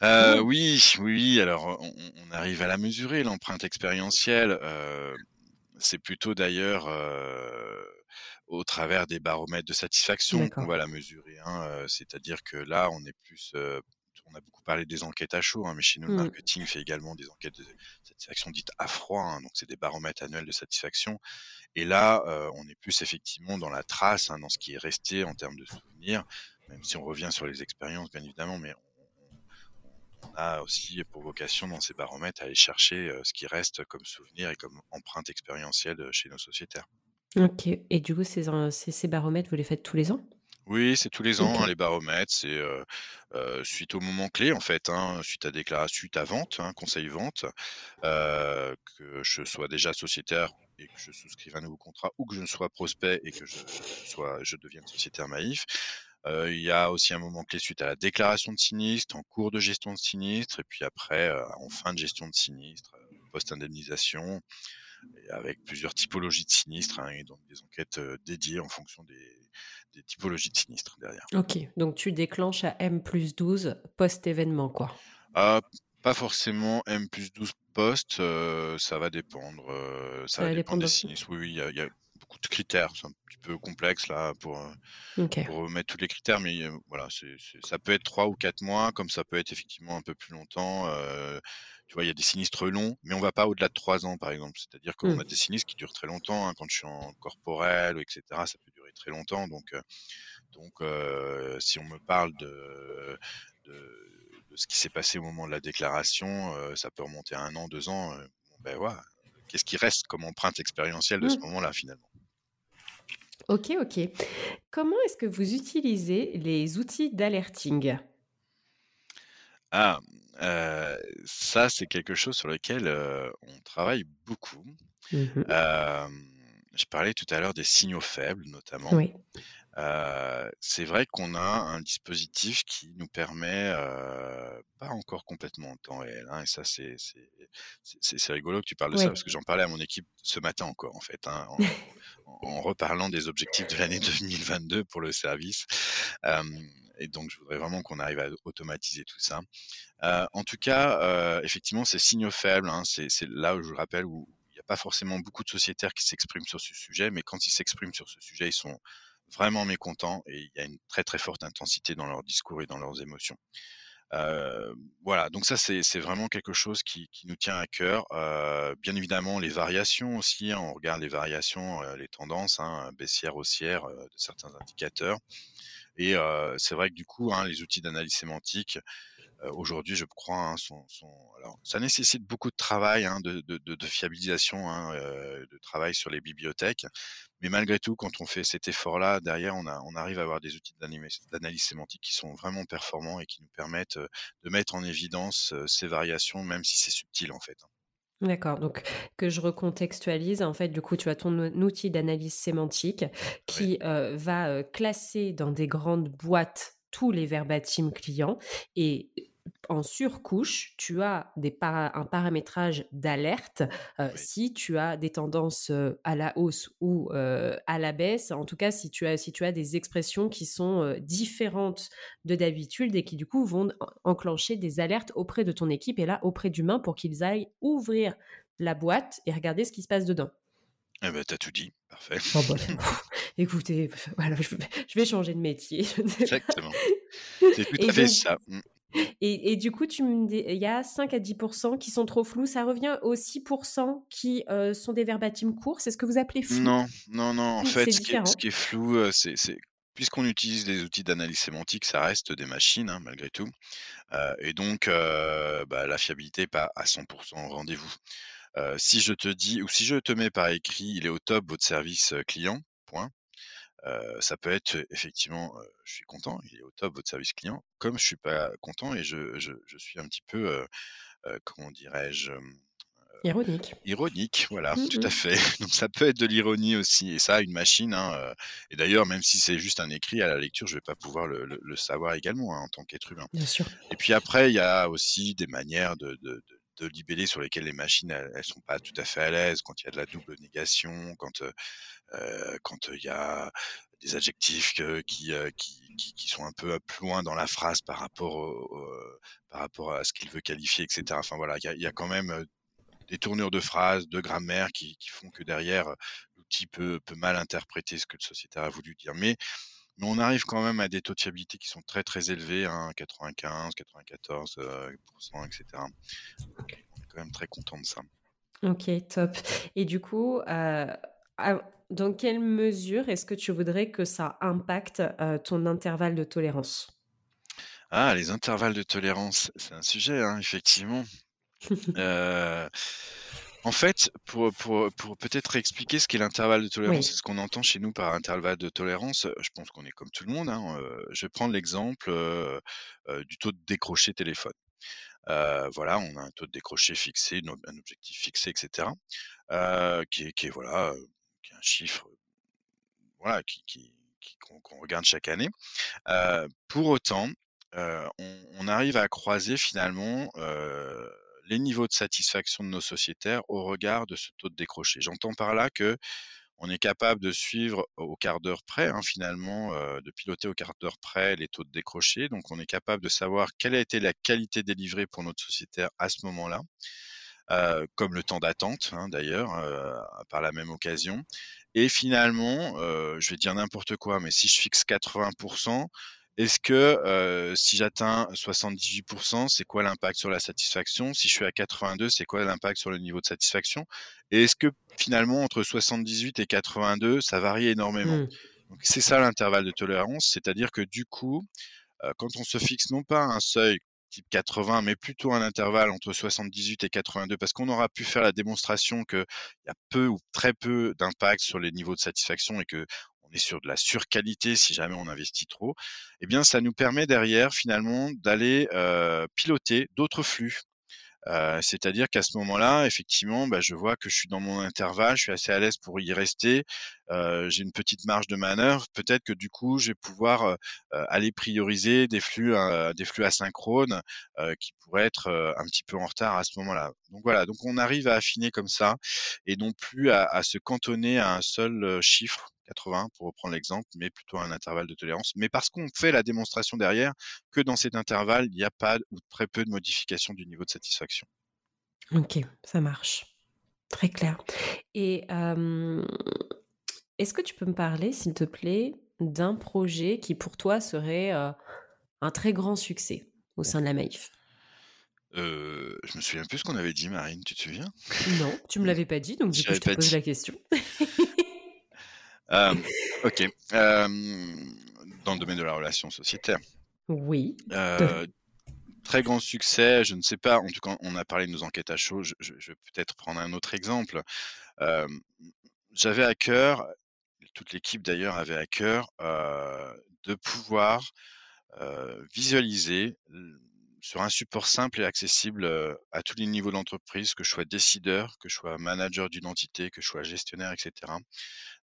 Euh, oui, oui, alors on, arrive à la mesurer, l'empreinte expérientielle. Euh, c'est plutôt d'ailleurs euh, au travers des baromètres de satisfaction qu'on va la mesurer. Hein, C'est-à-dire que là, on est plus euh, on a beaucoup parlé des enquêtes à chaud, hein, mais chez nous, le mmh. marketing fait également des enquêtes de satisfaction dites à froid, hein, donc c'est des baromètres annuels de satisfaction. Et là, euh, on est plus effectivement dans la trace, hein, dans ce qui est resté en termes de souvenirs, même si on revient sur les expériences, bien évidemment, mais on a aussi pour vocation dans ces baromètres à aller chercher ce qui reste comme souvenir et comme empreinte expérientielle chez nos sociétaires. Ok. Et du coup, ces, ces, baromètres, vous les faites tous les ans? Oui, c'est tous les ans, hein, les baromètres, c'est suite au moment clé en fait, hein, suite à déclaration, suite à vente, hein, conseil vente, que je sois déjà sociétaire et que je souscrive un nouveau contrat ou que je ne sois prospect et que je sois, je devienne sociétaire Maïf. Euh, il y a aussi un moment clé suite à la déclaration de sinistre, en cours de gestion de sinistre, et puis après, euh, en fin de gestion de sinistre, post-indemnisation, avec plusieurs typologies de sinistres, hein, et donc des enquêtes dédiées en fonction des, des, typologies de sinistres derrière. Ok, donc tu déclenches à M plus 12 post-événement, quoi Pas forcément M plus 12 post, ça va dépendre. ça, va dépendre, des sinistres. Oui, oui, il y a beaucoup de critères. C'est un petit peu complexe là pour, euh, pour mettre tous les critères, mais euh, voilà, c'est, ça peut être trois ou quatre mois, comme ça peut être effectivement un peu plus longtemps. Euh, tu vois, il y a des sinistres longs, mais on va pas au-delà de trois ans, par exemple. C'est-à-dire qu'on mmh. a des sinistres qui durent très longtemps. Hein, quand je suis en corporel, etc., ça peut durer très longtemps. Donc, donc si on me parle de, de, ce qui s'est passé au moment de la déclaration, ça peut remonter à un an, deux ans. ben voilà, qu'est-ce qui reste comme empreinte expérientielle de ce mmh. moment-là finalement? Ok, ok. Comment est-ce que vous utilisez les outils d'alerting? Ah, euh, ça c'est quelque chose sur lequel euh, on travaille beaucoup. Mmh je parlais tout à l'heure des signaux faibles notamment. Oui. Euh, c'est vrai qu'on a un dispositif qui nous permet, euh, pas encore complètement en temps réel, hein, et ça c'est rigolo que tu parles de ça parce que j'en parlais à mon équipe ce matin encore en fait, hein, en, reparlant des objectifs de l'année 2022 pour le service. et donc je voudrais vraiment qu'on arrive à automatiser tout ça. En tout cas, effectivement, ces signaux faibles, hein, c'est là où je rappelle où il n'y a pas forcément beaucoup de sociétaires qui s'expriment sur ce sujet, mais quand ils s'expriment sur ce sujet, ils sont vraiment mécontents et il y a une très très forte intensité dans leur discours et dans leurs émotions. Euh, voilà, donc ça c'est vraiment quelque chose qui, nous tient à cœur. Euh, bien évidemment, les variations aussi, hein, on regarde les variations, euh, les tendances, hein, baissières, haussières euh, de certains indicateurs. Et euh, c'est vrai que du coup, hein, les outils d'analyse sémantique, aujourd'hui, je crois, hein, sont, sont, Alors, ça nécessite beaucoup de travail, hein, de, de, de, fiabilisation, hein, euh, de travail sur les bibliothèques. Mais malgré tout, quand on fait cet effort-là, derrière, on, a, on arrive à avoir des outils d'analyse sémantique qui sont vraiment performants et qui nous permettent euh, de mettre en évidence ces variations, même si c'est subtil en fait. D'accord, donc que je recontextualise, en fait, du coup, tu as ton outil d'analyse sémantique qui va classer dans des grandes boîtes tous les verbatims clients et en surcouche, tu as des un paramétrage d'alerte si tu as des tendances à la hausse ou à la baisse. En tout cas, si tu as, si tu as des expressions qui sont différentes de d'habitude et qui du coup vont enclencher des alertes auprès de ton équipe et là auprès d'humains pour qu'ils aillent ouvrir la boîte et regarder ce qui se passe dedans. Eh ben, tu as tout dit, parfait. Oh bah, écoutez, voilà, je vais je vais changer de métier. Exactement. C'est tout Et à fait donc ça. Mmh. et et du coup, tu me dis il y a 5 à 10% qui sont trop flous, ça revient aux 6% qui, heu, sont des verbatim courts, c'est ce que vous appelez flou? Non, non, non, en fait, ce qui est ce différent? qui est flou, heu, c'est puisqu'on utilise des outils d'analyse sémantique, ça reste des machines, hein, malgré tout, heu et donc bah, la fiabilité est pas à 100 au rendez-vous. Si je te dis ou si je te mets par écrit: «Il est au top votre service, client, point», heu, ça peut être, effectivement, je suis content, il est au top votre service client, comme je suis pas content et je je je suis un petit peu, comment dirais-je? Ironique. ironique, voilà, Mmh tout à fait. Donc ça peut être de l'ironie aussi et ça, une machine, hein, et d'ailleurs, même si c'est juste un écrit, à la lecture, je vais pas pouvoir le le le savoir également, hein, en tant qu'être humain. Bien sûr. Et puis après, il y a aussi des manières de de de de libeller sur lesquelles les machines, elles sont pas tout à fait à l'aise, quand il y a de la double négation, quand, heu heu, quand, heu, il y a des adjectifs qui, qui qui sont un peu, plus loin dans la phrase par rapport au par rapport à ce qu'il veut qualifier et cetera. Enfin voilà, il y a quand même, des tournures de phrases, de grammaire qui font que derrière, l'outil peut peut mal interpréter ce que le sociétaire a voulu dire. Mais mais on arrive quand même à des taux de fiabilité qui sont très, très élevés, hein, 95-94 heu, % et cetera. Donc on est quand même très content de ça. OK, top et du coup, heu, à dans quelle mesure est-ce que tu voudrais que ça impacte, heu, ton intervalle de tolérance? Ah, les intervalles de tolérance, c'est un sujet, hein, effectivement. Heu, en fait, pour pour pour peut-être expliquer ce qu'est l'intervalle de tolérance Oui. et ce qu'on entend chez nous par intervalle de tolérance, je pense qu'on est comme tout le monde, hein, heu, je vais prendre l'exemple, heu heu, du taux de décroché téléphone. Heu, voilà, on a un taux de décroché fixé, un objectif fixé et cetera, heu, qui est qui est voilà, heu, qui est un chiffre, voilà, qui qui qu'on regarde chaque année. Pour autant, on on arrive à croiser finalement, les niveaux de satisfaction de nos sociétaires au regard de ce taux de décroché. J'entends par là qu'on est capable de suivre au quart d'heure près, hein, finalement, heu, de piloter au quart d'heure près les taux de décroché. Donc on est capable de savoir quelle a été la qualité délivrée pour notre sociétaire à ce moment-là, heu, comme le temps d'attente, hein, d'ailleurs, heu, par la même occasion et finalement, je vais dire n'importe quoi, mais si je fixe 80 est-ce que, si j'atteins 78% c'est quoi l'impact sur la satisfaction? Si je suis à 82, c'est quoi l'impact sur le niveau de satisfaction? Et est-ce que finalement entre 78 et 82, ça varie énormément? Mmh. C'est ça l'intervalle de tolérance, c'est-à-dire que du coup, quand on se fixe non pas un seuil type 80, mais plutôt un intervalle entre 78 et 82, parce qu'on aura pu faire la démonstration qu'il y a peu ou très peu d'impact sur les niveaux de satisfaction et qu'on est sur de la surqualité si jamais on investit trop, eh bien ça nous permet derrière finalement d'aller, piloter d'autres flux. C'est-à-dire qu'à ce moment-là, effectivement, bah, je vois que je suis dans mon intervalle, je suis assez à l'aise pour y rester, j'ai une petite marge de manœuvre. Peut-être que du coup, je vais pouvoir, aller prioriser des flux, des flux asynchrones, qui pourraient être, un petit peu en retard à ce moment-là. Donc voilà, donc on arrive à affiner comme ça et non plus à se cantonner à un seul, chiffre, 80 pour reprendre l'exemple, mais plutôt à un intervalle de tolérance. Mais parce qu'on fait la démonstration derrière que dans cet intervalle, il n'y a pas ou très peu de modification du niveau de satisfaction. OK, ça marche. Très clair et est-ce que tu peux me parler, s'il te plaît, d'un projet qui pour toi serait, un très grand succès au sein de la Maïf? Heu, je me souviens plus ce qu'on avait dit Marine, tu te souviens? Non, tu me l'avais pas dit, donc du coup, je te pose dit. la question. Hem, OK, hem, dans le domaine de la relation sociétaire. Oui, Heu, très grand succès, je ne sais pas, en tout cas, on a parlé de nos enquêtes à chaud, je je je vais peut-être prendre un autre exemple. J'avais à cœur, toute l'équipe d'ailleurs avait à cœur, de pouvoir, visualiser sur un support simple et accessible, à tous les niveaux de l'entreprise, que je sois décideur, que je sois manager d'une entité, que je sois gestionnaire et cetera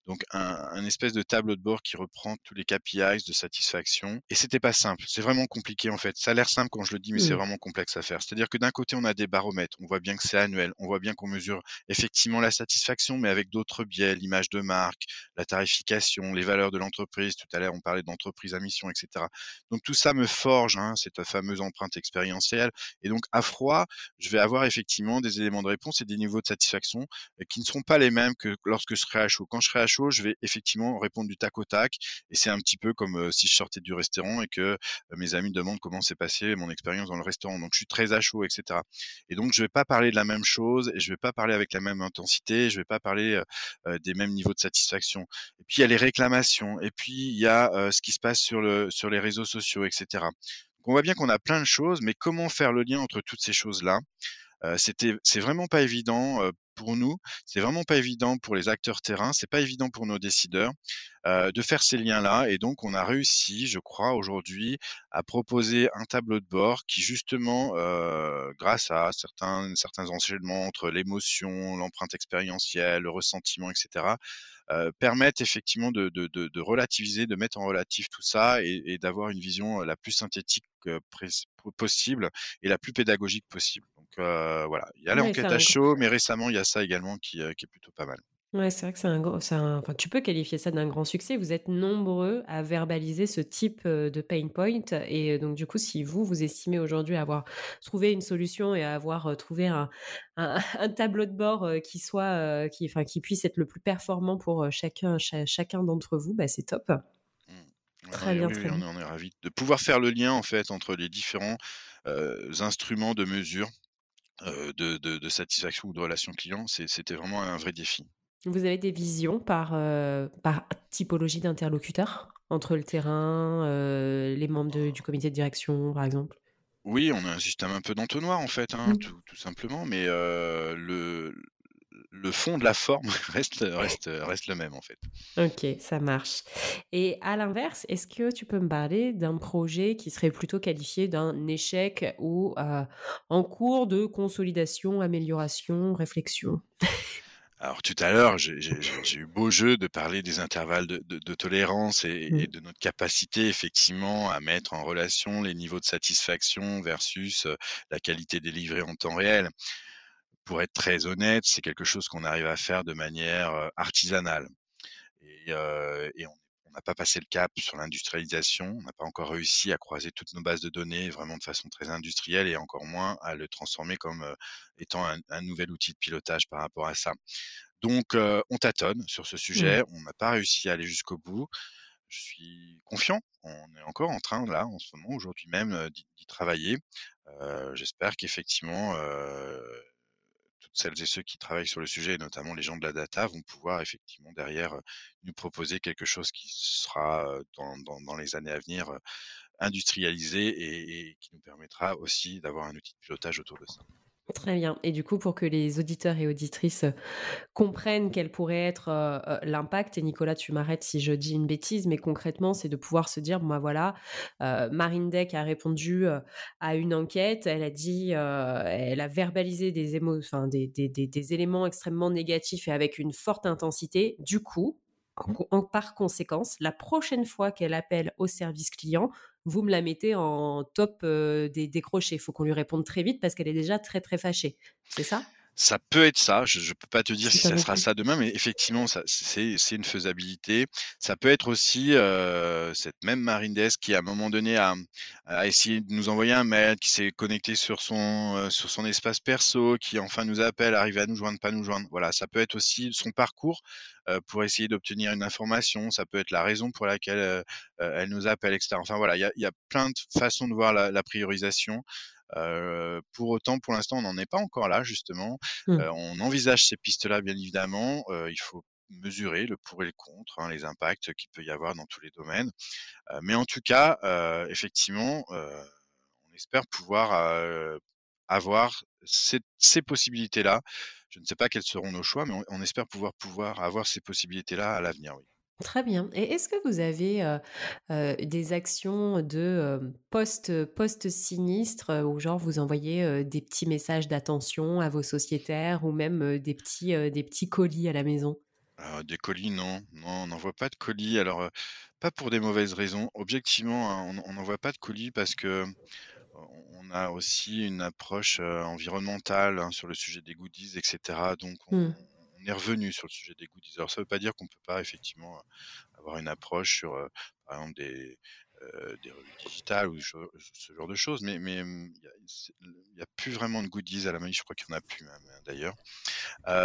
donc un, espèce de tableau de bord qui reprend tous les KPIs de satisfaction. Et c'était pas simple, c'est vraiment compliqué en fait. Ça a l'air simple quand je le dis, mais c'est mmh. vraiment complexe à faire. C'est-à-dire que d'un côté, on a des baromètres, on voit bien que c'est annuel, on voit bien qu'on mesure effectivement la satisfaction, mais avec d'autres biais, l'image de marque, la tarification, les valeurs de l'entreprise. Tout à l'heure, on parlait d'entreprise à mission, etc. Donc tout ça me forge hein, cette fameuse empreinte expérientielle. Et donc à froid, je vais avoir effectivement des éléments de réponse et des niveaux de satisfaction euh, qui ne seront pas les mêmes que lorsque je serai à chaud. Quand je serai à chaud, je vais effectivement répondre du tac au tac. Et c'est un petit peu comme euh, si je sortais du restaurant et que euh, mes amis demandent comment s'est passé mon expérience dans le restaurant. Donc je suis très à chaud, etc. Et donc je vais pas parler de la même chose et je vais pas parler avec la même intensité. Je vais pas parler des mêmes niveaux de satisfaction. Et puis il y a les réclamations. Et puis il y a ce qui se passe sur le sur les réseaux sociaux, etc. On voit bien qu'on a plein de choses, mais comment faire le lien entre toutes ces choses-là? C'était, c'est vraiment pas évident pour nous, c'est vraiment pas évident pour les acteurs terrain, c'est pas évident pour nos décideurs de faire ces liens-là. Et donc, on a réussi, je crois, aujourd'hui, à proposer un tableau de bord qui, justement, grâce à certains, enchaînements entre l'émotion, l'empreinte expérientielle, le ressentiment, etc., permettent effectivement de, relativiser, de mettre en relatif tout ça et d'avoir une vision la plus synthétique possible et la plus pédagogique possible. Voilà, il y a l'enquête à chaud, mais récemment il y a ça également qui, qui est plutôt pas mal. Ouais, c'est vrai que c'est un gros, enfin, tu peux qualifier ça d'un grand succès. Vous êtes nombreux à verbaliser ce type de pain point. Et donc, du coup, si vous, vous estimez aujourd'hui avoir trouvé une solution et avoir trouvé un, un, tableau de bord qui soit, qui, enfin, qui puisse être le plus performant pour chacun, chacun d'entre vous, bah, c'est top. Mmh. Très bien, très bien. On est, ravis de pouvoir faire le lien, en fait, entre les différents instruments de mesure de, de, de, satisfaction ou de relation client. C'était vraiment un vrai défi. Vous avez des visions par, euh, par typologie d'interlocuteur entre le terrain, euh, les membres du comité de direction, par exemple? Oui, on a un système un peu d'entonnoir, en fait, hein, mmh. tout, tout, simplement, mais euh, le, le fond de la forme reste, reste, reste le même, en fait. Ok, ça marche. Et à l'inverse, est-ce que tu peux me parler d'un projet qui serait plutôt qualifié d'un échec ou en cours de consolidation, amélioration, réflexion? Alors tout à l'heure, j'ai eu beau jeu de parler des intervalles de, tolérance mmh. et, de notre capacité effectivement à mettre en relation les niveaux de satisfaction versus la qualité délivrée en temps réel. Pour être très honnête, c'est quelque chose qu'on arrive à faire de manière artisanale. Et, et on n'a pas passé le cap sur l'industrialisation, on n'a pas encore réussi à croiser toutes nos bases de données vraiment de façon très industrielle et encore moins à le transformer comme étant un, nouvel outil de pilotage par rapport à ça. Donc, on tâtonne sur ce mmh. sujet, on n'a pas réussi à aller jusqu'au bout. Je suis confiant, on est encore en train, là, en ce moment, aujourd'hui même, d'y travailler. J'espère qu'effectivement, celles et ceux qui travaillent sur le sujet, et notamment les gens de la data, vont pouvoir effectivement derrière nous proposer quelque chose qui sera dans, les années à venir industrialisé et qui nous permettra aussi d'avoir un outil de pilotage autour de ça. Très bien. Et du coup, pour que les auditeurs et auditrices euh, comprennent quel pourrait être euh, euh, l'impact, et Nicolas, tu m'arrêtes si je dis une bêtise, mais concrètement, c'est de pouvoir se dire, bah, voilà, Marine Deck a répondu à une enquête, elle a dit, elle a verbalisé des, éléments extrêmement négatifs et avec une forte intensité. Du coup, par conséquence, la prochaine fois qu'elle appelle au service client, vous me la mettez en top des décrochés. Il faut qu'on lui réponde très vite parce qu'elle est déjà très très fâchée. C'est ça? Ça peut être ça. Je ne peux pas te dire si ça sera ça demain, mais effectivement, c'est une faisabilité. Ça peut être aussi cette même Marindes qui, à un moment donné, a, essayé de nous envoyer un mail, qui s'est connecté sur son, sur son espace perso, qui enfin nous appelle, arrive à nous joindre, pas nous joindre. Voilà, ça peut être aussi son parcours pour essayer d'obtenir une information. Ça peut être la raison pour laquelle elle nous appelle, etc. Enfin voilà, il y a, plein de façons de voir la, la priorisation pour autant, pour l'instant, on n'en est pas encore là, justement. Mmh. on envisage ces pistes-là, bien évidemment. il faut mesurer le pour et le contre, hein, les impacts qu'il peut y avoir dans tous les domaines. mais en tout cas, effectivement, on espère pouvoir avoir ces, ces possibilités-là. Je ne sais pas quels seront nos choix, mais on, on espère pouvoir, pouvoir avoir ces possibilités-là à l'avenir, oui. Très bien. Et est-ce que vous avez des actions de post, post-sinistre où genre vous envoyez des petits messages d'attention à vos sociétaires ou même des petits, des petits colis à la maison? Des colis, non. Non, on n'envoie pas de colis. Alors, pas pour des mauvaises raisons. Objectivement, hein, on n'envoie pas de colis parce que on a aussi une approche, environnementale, hein, sur le sujet des goodies etc. donc mmh. Revenu sur le sujet des goodies. Alors ça veut pas dire qu'on peut pas effectivement, avoir une approche sur, par exemple des, des revues digitales ou ce genre de choses, mais mais, mmh, il y a plus vraiment de goodies à la Maïf, je crois qu'il y en a plus même, hein, d'ailleurs.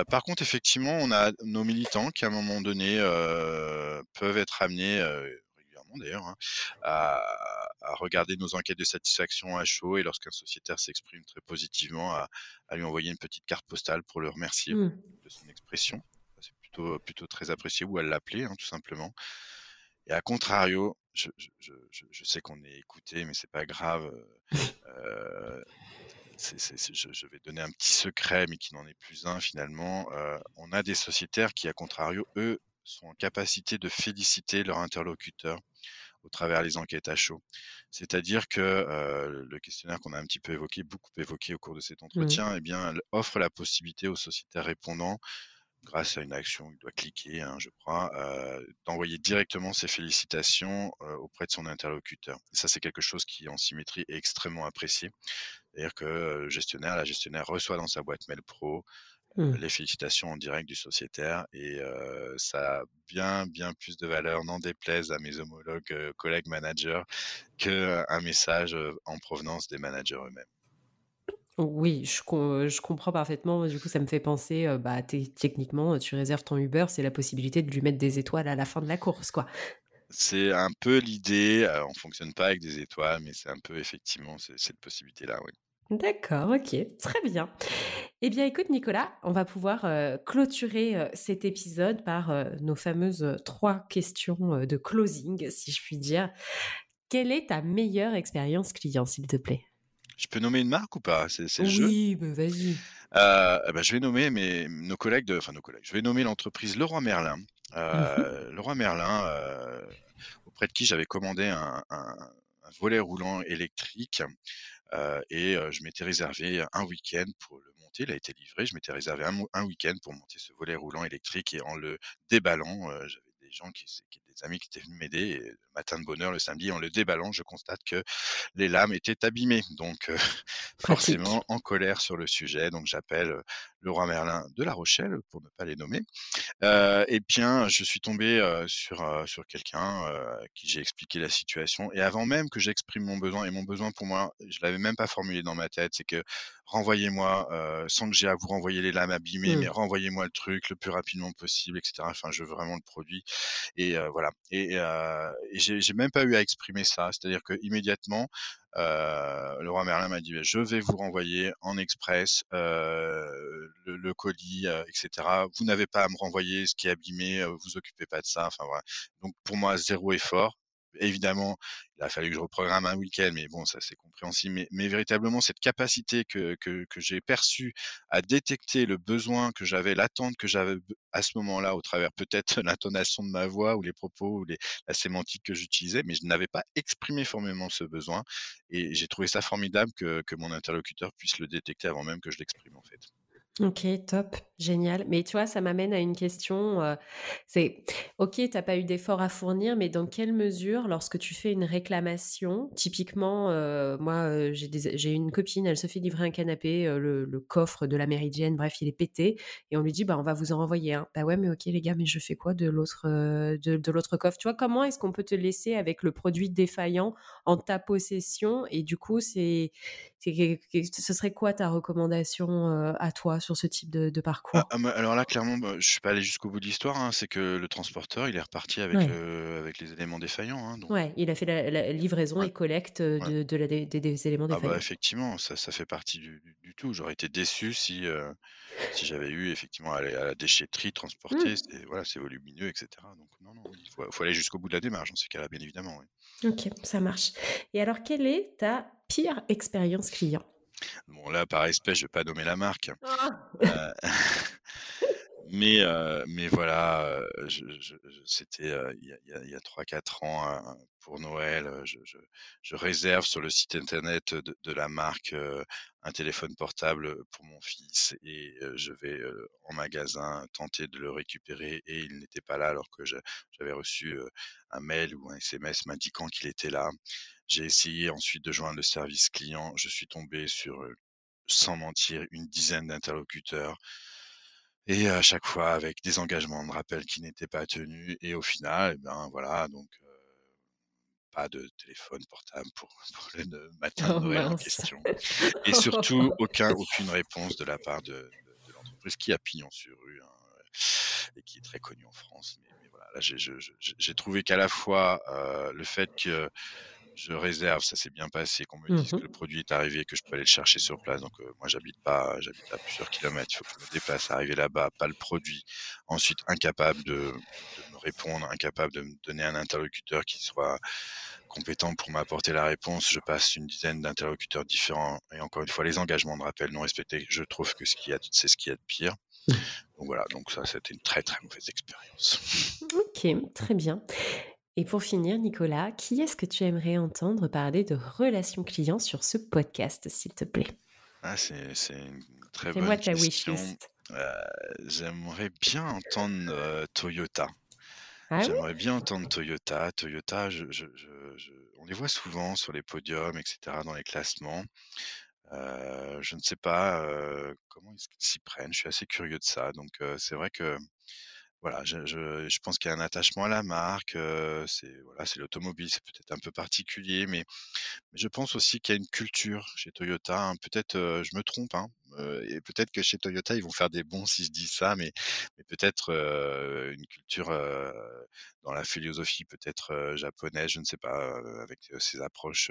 par contre, effectivement, on a nos militants qui, à un moment donné, peuvent être amenés, d'ailleurs, hein, à à regarder nos enquêtes de satisfaction à chaud et lorsqu'un sociétaire s'exprime très positivement, à, lui envoyer une petite carte postale pour le remercier mmh. de son expression. C'est plutôt, plutôt très apprécié ou à l'appeler, hein, tout simplement. Et à contrario, je, sais qu'on est écouté, mais c'est pas grave. Euh, je, vais donner un petit secret, mais qui n'en est plus un finalement. Euh, on a des sociétaires qui, à contrario, eux, sont en capacité de féliciter leur interlocuteur au travers les enquêtes à chaud. C'est-à-dire que le questionnaire qu'on a un petit peu évoqué, beaucoup évoqué au cours de cet mmh. entretien, eh bien, offre la possibilité aux sociétaires répondants, grâce à une action, il doit cliquer, hein, je crois, d'envoyer directement ses félicitations auprès de son interlocuteur. ça, c'est quelque chose qui, en symétrie, est extrêmement apprécié. C'est-à-dire que le gestionnaire, la gestionnaire reçoit dans sa boîte mail pro Mmh. les félicitations en direct du sociétaire et ça a bien bien plus de valeur, n'en déplaise à mes homologues collègues managers, qu'un message en provenance des managers eux-mêmes. Oui, je, je, comprends parfaitement. Du coup, ça me fait penser, bah, techniquement, tu réserves ton Uber, c'est la possibilité de lui mettre des étoiles à la fin de la course, quoi. C'est un peu l'idée. on fonctionne pas avec des étoiles, mais c'est un peu effectivement cette possibilité-là, oui. D'accord, ok, très bien. Eh bien, écoute, Nicolas, on va pouvoir euh, clôturer euh, cet épisode par euh, nos fameuses trois questions de closing, si je puis dire. Quelle est ta meilleure expérience client, s'il te plaît? Je peux nommer une marque ou pas? C'est le jeu? Oui, bah, vas-y. Eh ben, je vais nommer mes, nos collègues, de, enfin nos collègues, je vais nommer l'entreprise Leroy Merlin. Mmh Leroy Merlin, auprès de qui j'avais commandé un, un volet roulant électrique et je m'étais réservé un week-end pour le monter. Il a été livré. Je m'étais réservé un, week-end pour monter ce volet roulant électrique et en le déballant, j'avais des gens qui, des amis qui étaient venus m'aider. le matin de bonheur, le samedi, en le déballant, je constate que les lames étaient abîmées. Donc, forcément, en colère sur le sujet. Donc, j'appelle le roi Merlin de La Rochelle, pour ne pas les nommer. Euh, et bien, je suis tombé sur, sur quelqu'un à qui j'ai expliqué la situation. Et avant même que j'exprime mon besoin, et mon besoin pour moi, je l'avais même pas formulé dans ma tête, c'est que renvoyez-moi, sans que j'ai à vous renvoyer les lames abîmées, mais mmh. renvoyez-moi le truc le plus rapidement possible, etc. Enfin, je veux vraiment le produit. Et voilà. Et, et j'ai même pas eu à exprimer ça. C'est-à-dire que immédiatement, le roi Merlin m'a dit je vais vous renvoyer en express le, colis, etc. Vous n'avez pas à me renvoyer ce qui est abîmé, vous occupez pas de ça. Enfin voilà. Donc pour moi zéro effort. Évidemment, il a fallu que je reprogramme un week-end, mais bon, ça c'est compréhensible. Mais, véritablement, cette capacité que, que, j'ai perçue à détecter le besoin que j'avais, l'attente que j'avais à ce moment-là, au travers peut-être l'intonation de ma voix ou les propos ou la sémantique que j'utilisais, mais je n'avais pas exprimé formellement ce besoin. Et j'ai trouvé ça formidable que, que mon interlocuteur puisse le détecter avant même que je l'exprime, en fait. OK, top, génial. Mais tu vois, ça m'amène à une question, c'est OK, tu n'as pas eu d'effort à fournir, mais dans quelle mesure, lorsque tu fais une réclamation, typiquement, moi, j'ai une copine, elle se fait livrer un canapé, le coffre de la Méridienne, bref, il est pété et on lui dit: «Bah, on va vous en renvoyer un». «Bah, ouais, mais OK les gars, mais je fais quoi de l'autre, de coffre?» tu vois? Comment est-ce qu'on peut te laisser avec le produit défaillant en ta possession? Et du coup, c'est ce serait quoi ta recommandation à toi sur ce type de, parcours? Ah, Alors là, clairement, bah, je suis pas allé jusqu'au bout de l'histoire. Hein. c'est que le transporteur, il est reparti avec, avec les éléments défaillants. Hein, Ouais, il a fait la, livraison et collecte de, des, éléments ah, bah, défaillants. effectivement, ça, ça fait partie du, tout. J'aurais été déçu si, si j'avais eu effectivement à la, déchetterie transporter. Mmh. Voilà, c'est volumineux, etc. Donc non, non, il faut, aller jusqu'au bout de la démarche dans ces cas-là, bien évidemment. Ok, ça marche. Et alors, quelle est ta pire expérience client? Bon, là, par espèce, je vais pas nommer la marque. Ah. Euh, Mais, mais voilà, c'était il y a, 3-4 ans pour Noël. Je, je, réserve sur le site internet de, de la marque un téléphone portable pour mon fils et je vais en magasin tenter de le récupérer et il n'était pas là alors que j'avais reçu un mail ou un SMS m'indiquant qu'il était là. J'ai essayé ensuite de joindre le service client. Je suis tombé sur, sans mentir, une dizaine d'interlocuteurs et à chaque fois avec des engagements de rappel qui n'étaient pas tenus et au final, eh ben voilà donc pas de téléphone portable pour, le matin de oh, Noël en question et surtout aucun aucune réponse de la part de, l'entreprise qui a pignon sur rue hein, et qui est très connue en France. Mais, voilà, là j'ai trouvé qu'à la fois le fait que je réserve, ça s'est bien passé, qu'on me dise que mmh le produit est arrivé, que je peux aller le chercher sur place. Donc moi j'habite pas, j'habite à plusieurs kilomètres, il faut que je me déplace, arriver là-bas, pas le produit. Ensuite incapable de, me répondre, incapable de me donner un interlocuteur qui soit compétent pour m'apporter la réponse. Je passe une dizaine d'interlocuteurs différents et encore une fois les engagements de rappel non respectés. Je trouve que ce qu'il y a, c'est ce qu'il y a de pire. Mmh. Donc voilà, donc ça c'était une très très mauvaise expérience. Ok, très bien. Et pour finir, Nicolas, qui est-ce que tu aimerais entendre parler de relations clients sur ce podcast, s'il te plaît? Ah, C'est une très bonne question. Euh, j'aimerais bien entendre euh, Toyota. Ah j'aimerais bien entendre Toyota. Toyota, on les voit souvent sur les podiums, etc., dans les classements. Euh, je ne sais pas comment ils s'y prennent. Je suis assez curieux de ça. Donc, c'est vrai que voilà, je, je, je pense qu'il y a un attachement à la marque. c'est voilà, c'est l'automobile, c'est peut-être un peu particulier, mais, mais je pense aussi qu'il y a une culture chez Toyota. Hein. Peut-être, je me trompe, hein, et peut-être que chez Toyota ils vont faire des bons s'ils se disent ça, mais, mais peut-être une culture dans la philosophie peut-être japonaise, je ne sais pas, avec ces approches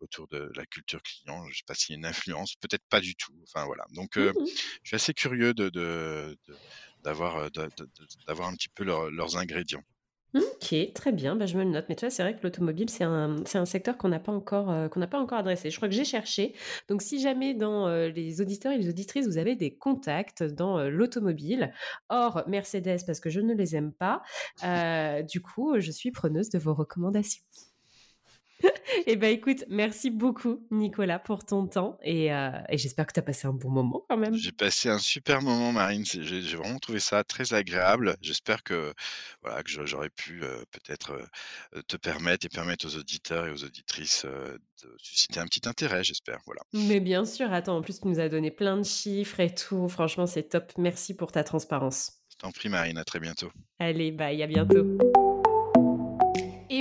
autour de la culture client. Je ne sais pas s'il y a une influence, peut-être pas du tout. Enfin voilà. Donc, mmh je suis assez curieux de, de, de d'avoir d'avoir un petit peu leurs ingrédients. Ok, très bien, bah, je me le note. Mais tu vois, c'est vrai que l'automobile, c'est un, un, secteur qu'on n'a pas, encore, qu'on n'a pas encore adressé. Je crois que j'ai cherché. Donc, si jamais dans les auditeurs et les auditrices, vous avez des contacts dans l'automobile, hors Mercedes, parce que je ne les aime pas, du coup, je suis preneuse de vos recommandations. Eh ben écoute, merci beaucoup Nicolas pour ton temps et, euh, j'espère que tu as passé un bon moment quand même. J'ai passé un super moment Marine, j'ai vraiment trouvé ça très agréable. J'espère que voilà que j'aurais pu euh, peut-être euh, te permettre et permettre aux auditeurs et aux auditrices de susciter un petit intérêt, j'espère. Voilà. Mais bien sûr, attends, en plus tu nous as donné plein de chiffres et tout. Franchement, c'est top. Merci pour ta transparence. Je t'en prie Marine, à très bientôt. Allez, bye, à bientôt.